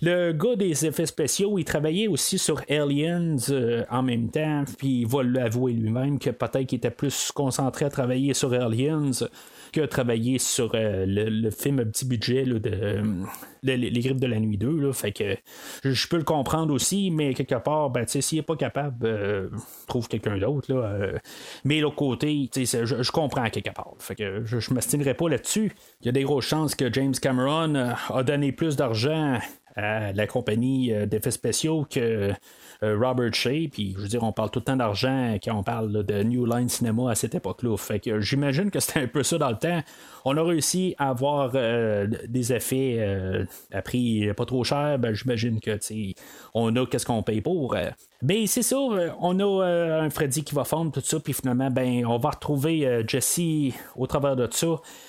Le gars des effets spéciaux, il travaillait aussi sur Aliens euh, en même temps, puis il va l'avouer lui-même que peut-être qu'il était plus concentré à travailler sur Aliens que travailler sur euh, le, film petit budget de euh, les, griffes de la nuit 2. Là, fait que je peux le comprendre aussi, mais quelque part, ben, s'il n'est pas capable, euh, trouve quelqu'un d'autre. mais l'autre côté, je, je, comprends quelque part. Fait que je ne m'estimerai pas là-dessus. Il y a des grosses chances que James Cameron a donné plus d'argent à la compagnie d'effets spéciaux que euh, Robert Shea, puis je veux dire, on parle tout le temps d'argent quand on parle de New Line Cinema à cette époque-là. Fait que j'imagine que c'était un peu ça dans le temps. On a réussi à avoir euh, des effets euh, à prix pas trop cher, ben, j'imagine que on a qu'est-ce qu'on paye pour. Mais c'est ça, on a un Freddy qui va fondre tout ça, puis finalement, ben, on va retrouver Jesse au travers de ça.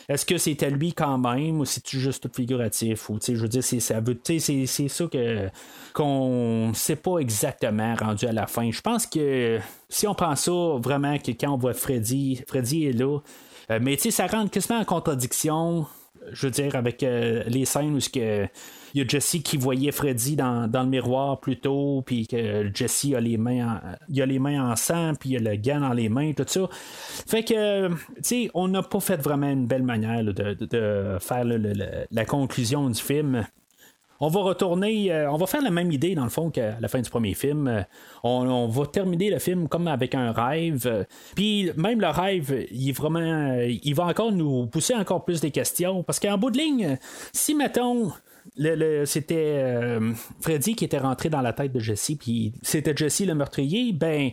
Est-ce que c'était lui quand même, ou c'est juste tout figuratif, ou je veux dire, c'est ça, c'est, ça que qu'on sait pas exactement rendu à la fin. Je pense que si on prend ça vraiment que quand on voit Freddy, Freddy est là, euh, mais tu sais, ça rentre quasiment en contradiction, je veux dire, avec euh, les scènes où que il y a Jesse qui voyait Freddy dans, le miroir plus tôt, puis que Jesse a les mains en, a les mains sang, puis il a le gant dans les mains, tout ça. Fait que, tu sais, on n'a pas fait vraiment une belle manière de, faire la conclusion du film. On va retourner, euh, on va faire la même idée dans le fond qu'à la fin du premier film. Euh, on, va terminer le film comme avec un rêve. Puis même le rêve, il est vraiment, il va encore nous pousser encore plus des questions parce qu'en bout de ligne, si mettons c'était euh, Freddy qui était rentré dans la tête de Jesse, puis c'était Jesse le meurtrier, ben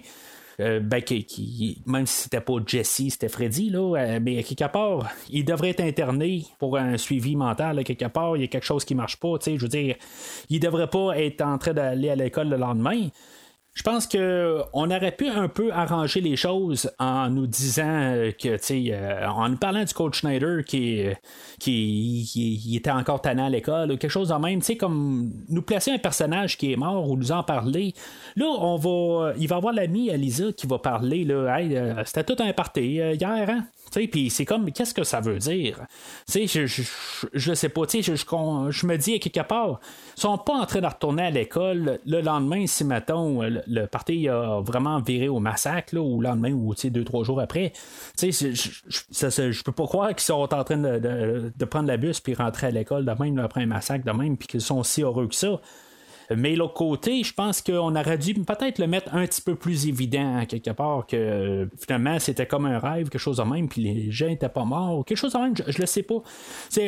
euh, ben, qui, même si c'était pas Jesse, c'était Freddy, là, euh, mais quelque part, il devrait être interné pour un suivi mental. quelque part, il y a quelque chose qui marche pas. Je veux dire, il devrait pas être en train d'aller à l'école le lendemain. Je pense que on aurait pu un peu arranger les choses en nous disant que, tu sais, euh, en nous parlant du coach Schneider qui, qui, était encore tannant à l'école ou quelque chose de même, tu sais, comme nous placer un personnage qui est mort ou nous en parler. Là, on va, il va avoir l'ami Elisa qui va parler, là, hey, euh, c'était tout un party euh, hier, hein? Puis c'est comme, qu'est-ce que ça veut dire? Je, je, je, sais pas, je, je, me dis à quelque part, ils sont pas en train de retourner à l'école le lendemain, si mettons, le parti a vraiment viré au massacre, ou le lendemain, ou deux, trois jours après. Je, je, peux pas croire qu'ils sont en train de, de, prendre la bus puis rentrer à l'école de même après un massacre de même, puis qu'ils sont si heureux que ça. Mais l'autre côté, je pense qu'on aurait dû peut-être le mettre un petit peu plus évident, quelque part, que euh, finalement c'était comme un rêve, quelque chose de même, puis les gens n'étaient pas morts, quelque chose de même, je, le sais pas.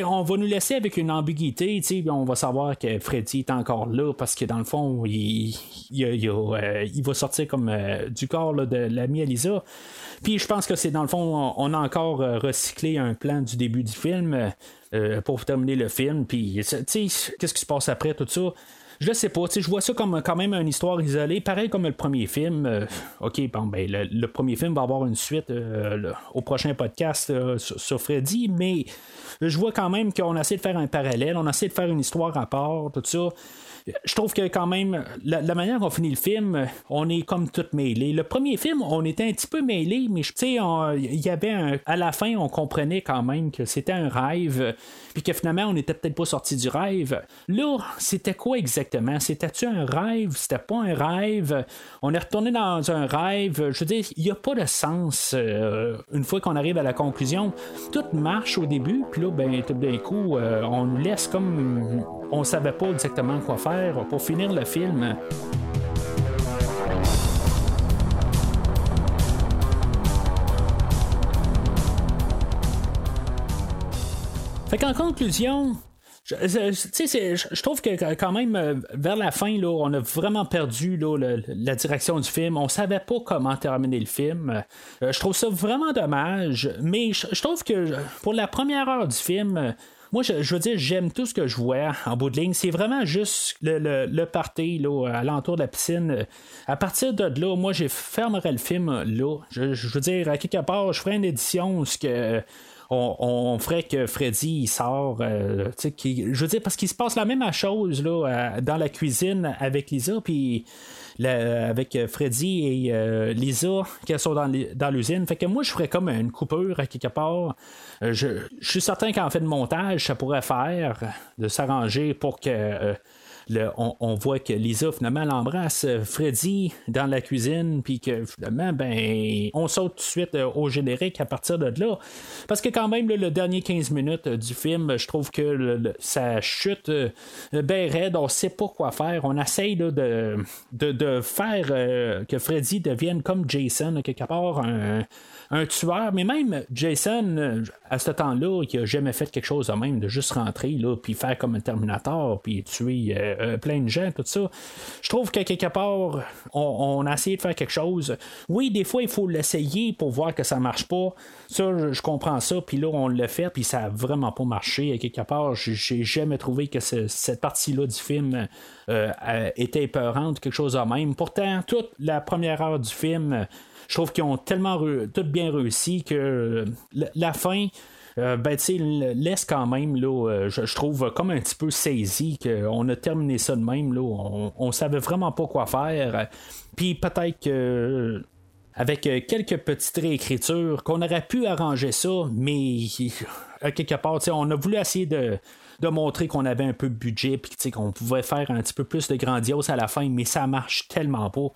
on va nous laisser avec une ambiguïté, on va savoir que Freddy est encore là, parce que dans le fond, il, euh, va sortir comme euh, du corps de l'ami Elisa. Puis je pense que c'est dans le fond, on a encore recyclé un plan du début du film. pour terminer le film. Puis, qu'est-ce qui se passe après tout ça? Je sais pas, je vois ça comme quand même une histoire isolée, pareil comme le premier film. Euh, ok, bon, ben, le, premier film va avoir une suite euh, au prochain podcast euh, sur, Freddy, mais je vois quand même qu'on essaie de faire un parallèle, on essaie de faire une histoire à part, tout ça je trouve que quand même, la, manière qu'on finit le film, on est comme tout mêlé. Le premier film, on était un petit peu mêlé, mais tu sais, il y avait un, à la fin, on comprenait quand même que c'était un rêve, puis que finalement, on n'était peut-être pas sorti du rêve. Là, c'était quoi exactement? C'était-tu un rêve? C'était pas un rêve? On est retourné dans un rêve? Je veux dire, il n'y a pas de sens euh, une fois qu'on arrive à la conclusion. Tout marche au début, puis là, ben, tout d'un coup, euh, on nous laisse comme on savait pas exactement quoi faire pour finir le film. Fait qu'en conclusion, je, je, trouve que quand même, euh, vers la fin, là, on a vraiment perdu la direction du film. On savait pas comment terminer le film. Euh, je trouve ça vraiment dommage. Mais je, trouve que pour la première heure du film, moi, je, veux dire, j'aime tout ce que je vois en bout de ligne. C'est vraiment juste le, le, le party là, à l'entour de la piscine. À partir de là, moi, je fermerais le film là. Je, veux dire, à quelque part, je ferais une édition où ce que. On, ferait que Freddy il sort. Euh, je veux dire, parce qu'il se passe la même chose là, dans la cuisine avec Lisa, puis avec Freddy et euh, Lisa qui sont dans l'usine. Fait que moi, je ferais comme une coupure à quelque part. Euh, je, suis certain qu'en fait de montage, ça pourrait faire de s'arranger pour que. Euh, on, voit que Lisa, finalement, l'embrasse Freddy dans la cuisine, puis que finalement, ben, on saute tout de suite au générique à partir de là. Parce que quand même, le dernier 15 minutes du film, je trouve que ça chute bien raide, on sait pas quoi faire. On essaye de, de, faire que Freddy devienne comme Jason, quelque part, un un tueur, mais même Jason, euh, à ce temps-là, qui a jamais fait quelque chose de même, de juste rentrer, puis faire comme un Terminator, puis tuer euh, euh, plein de gens, tout ça. Je trouve que quelque part, on, a essayé de faire quelque chose. Oui, des fois, il faut l'essayer pour voir que ça marche pas. Ça, je, comprends ça, puis là, on l'a fait, puis ça a vraiment pas marché. quelque part, j'ai jamais trouvé que cette partie-là du film était épeurante, quelque chose de même. Pourtant, toute la première heure du film, je trouve qu'ils ont tellement tout bien réussi que euh, la, fin. Euh, ben, laisse quand même, là, euh, je, trouve, comme un petit peu saisi qu'on a terminé ça de même. Là, on, on savait vraiment pas quoi faire. Puis peut-être que avec quelques petites réécritures, qu'on aurait pu arranger ça, mais quelque part, on a voulu essayer de, de montrer qu'on avait un peu de budget puis qu'on pouvait faire un petit peu plus de grandiose à la fin, mais ça marche tellement pas.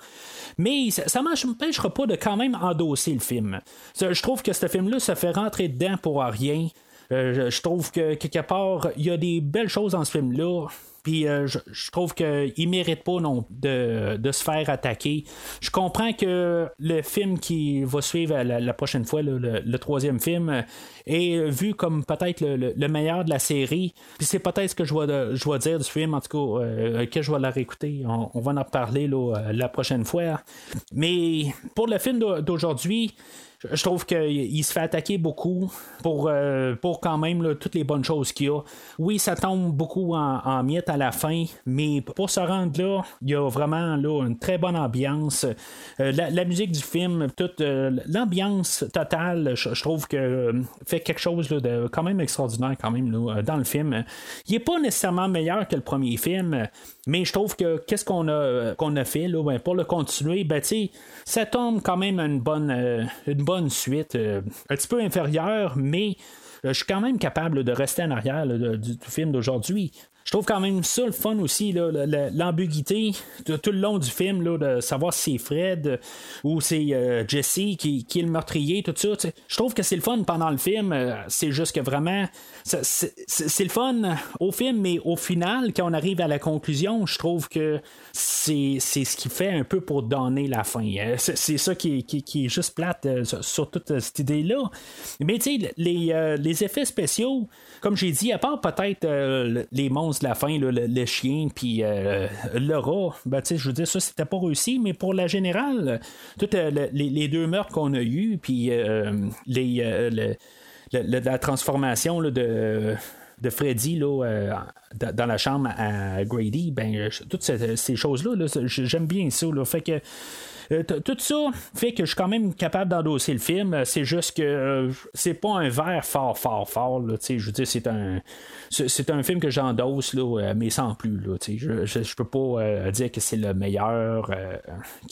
Mais ça ne m'empêchera pas de quand même endosser le film. Je trouve que ce film-là se fait rentrer dedans pour rien. Euh, je trouve que quelque part, il y a des belles choses dans ce film-là. Puis euh, je, trouve qu'il ne mérite pas non de, se faire attaquer. Je comprends que le film qui va suivre la, prochaine fois, le, troisième film, est vu comme peut-être le, meilleur de la série. Puis c'est peut-être ce que je vais, je dire du film, en tout cas, euh, que je vais la réécouter. On, va en reparler la prochaine fois. Mais pour le film d'aujourd'hui, je trouve qu'il se fait attaquer beaucoup pour, euh, pour quand même toutes les bonnes choses qu'il y a. Oui, ça tombe beaucoup en, miettes à la fin, mais pour se rendre là, il y a vraiment là, une très bonne ambiance. Euh, la, musique du film, toute euh, l'ambiance totale, je, trouve que fait quelque chose de quand même extraordinaire quand même dans le film. Il n'est pas nécessairement meilleur que le premier film, mais je trouve que qu'est-ce qu'on a, qu'on a fait là, ben, pour le continuer, ben, ça tombe quand même une bonne, une bonne suite euh, un petit peu inférieure, mais euh, je suis quand même capable de rester en arrière du, film d'aujourd'hui. Je trouve quand même ça le fun aussi, l'ambiguïté tout le long du film, là, de savoir si c'est Fred ou c'est euh, Jesse qui, est le meurtrier, tout ça. Je trouve que c'est le fun pendant le film. c'est juste que vraiment, c'est le fun au film, mais au final, quand on arrive à la conclusion, je trouve que c'est ce qui fait un peu pour donner la fin. Hein. C'est ça qui, est juste plate euh, sur toute cette idée-là. Mais tu sais, les, euh, les, effets spéciaux, comme j'ai dit, à part peut-être euh, les monstres la fin, le, chien, puis le rat, ben, je veux dire, ça, c'était pas réussi, mais pour la générale, toutes les, deux meurtres qu'on a eus, puis les, la transformation de de Freddy là, euh, dans la chambre à Grady, ben, toutes ces, choses-là, j'aime bien ça. Là, fait que euh, tout ça fait que je suis quand même capable d'endosser le film. C'est juste que euh, c'est pas un verre fort, fort, fort. je veux dire, c'est un, c'est un film que j'endosse, mais sans plus. Là, je, je, peux pas dire que c'est le meilleur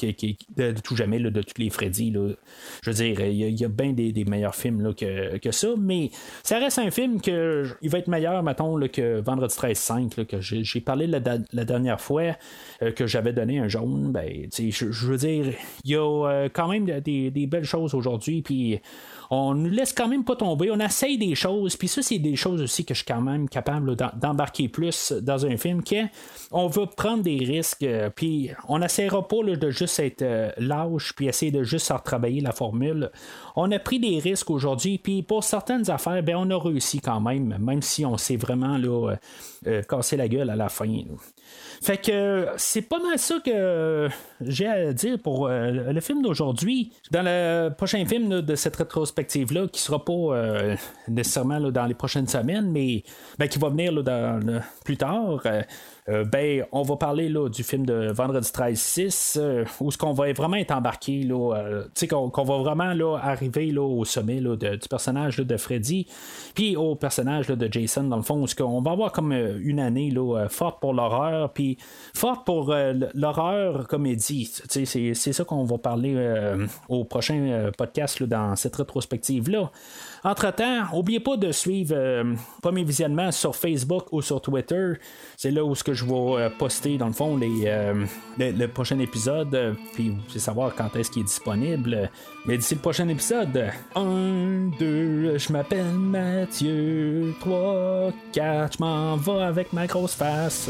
de, tout jamais de tous les Freddy. Je veux dire, il y, a, bien des, meilleurs films là, que, que, ça, mais ça reste un film que il va être meilleur, mettons, que Vendredi 13 5, que j'ai parlé la, dernière fois que j'avais donné un jaune. Ben, je, je veux dire, il y a euh, quand même des, belles choses aujourd'hui, puis on ne laisse quand même pas tomber. On essaye des choses, puis ça, c'est des choses aussi que je suis quand même capable d'embarquer plus dans un film, qui on veut prendre des risques, euh, puis on n'essaiera pas de juste être euh, lâche, puis essayer de juste retravailler la formule. On a pris des risques aujourd'hui, puis pour certaines affaires, ben, on a réussi quand même, même si on s'est vraiment là, cassé la gueule à la fin. Fait que c'est pas mal ça que j'ai à dire pour euh, le film d'aujourd'hui. Dans le prochain film de cette rétrospective-là, qui sera pas euh, nécessairement dans les prochaines semaines, mais ben, qui va venir dans, plus tard. Euh, ben, on va parler là, du film de Vendredi 13-6, euh, où ce qu'on va vraiment être embarqué, là, euh, qu'on, va vraiment arriver au sommet du personnage de Freddy, puis au personnage de Jason, dans le fond, où on va avoir comme une année là, forte pour l'horreur, puis forte pour l'horreur comédie. C'est, ça qu'on va parler au prochain podcast dans cette rétrospective-là. Entre-temps, n'oubliez pas de suivre euh, Premier Visionnement sur Facebook ou sur Twitter. C'est là où ce que je vais euh, poster, dans le fond, les, euh, le, prochain épisode. puis vous savoir quand est-ce qu'il est disponible. Mais d'ici le prochain épisode, 1, 2, je m'appelle Mathieu. 3, 4, je m'en vais avec ma grosse face.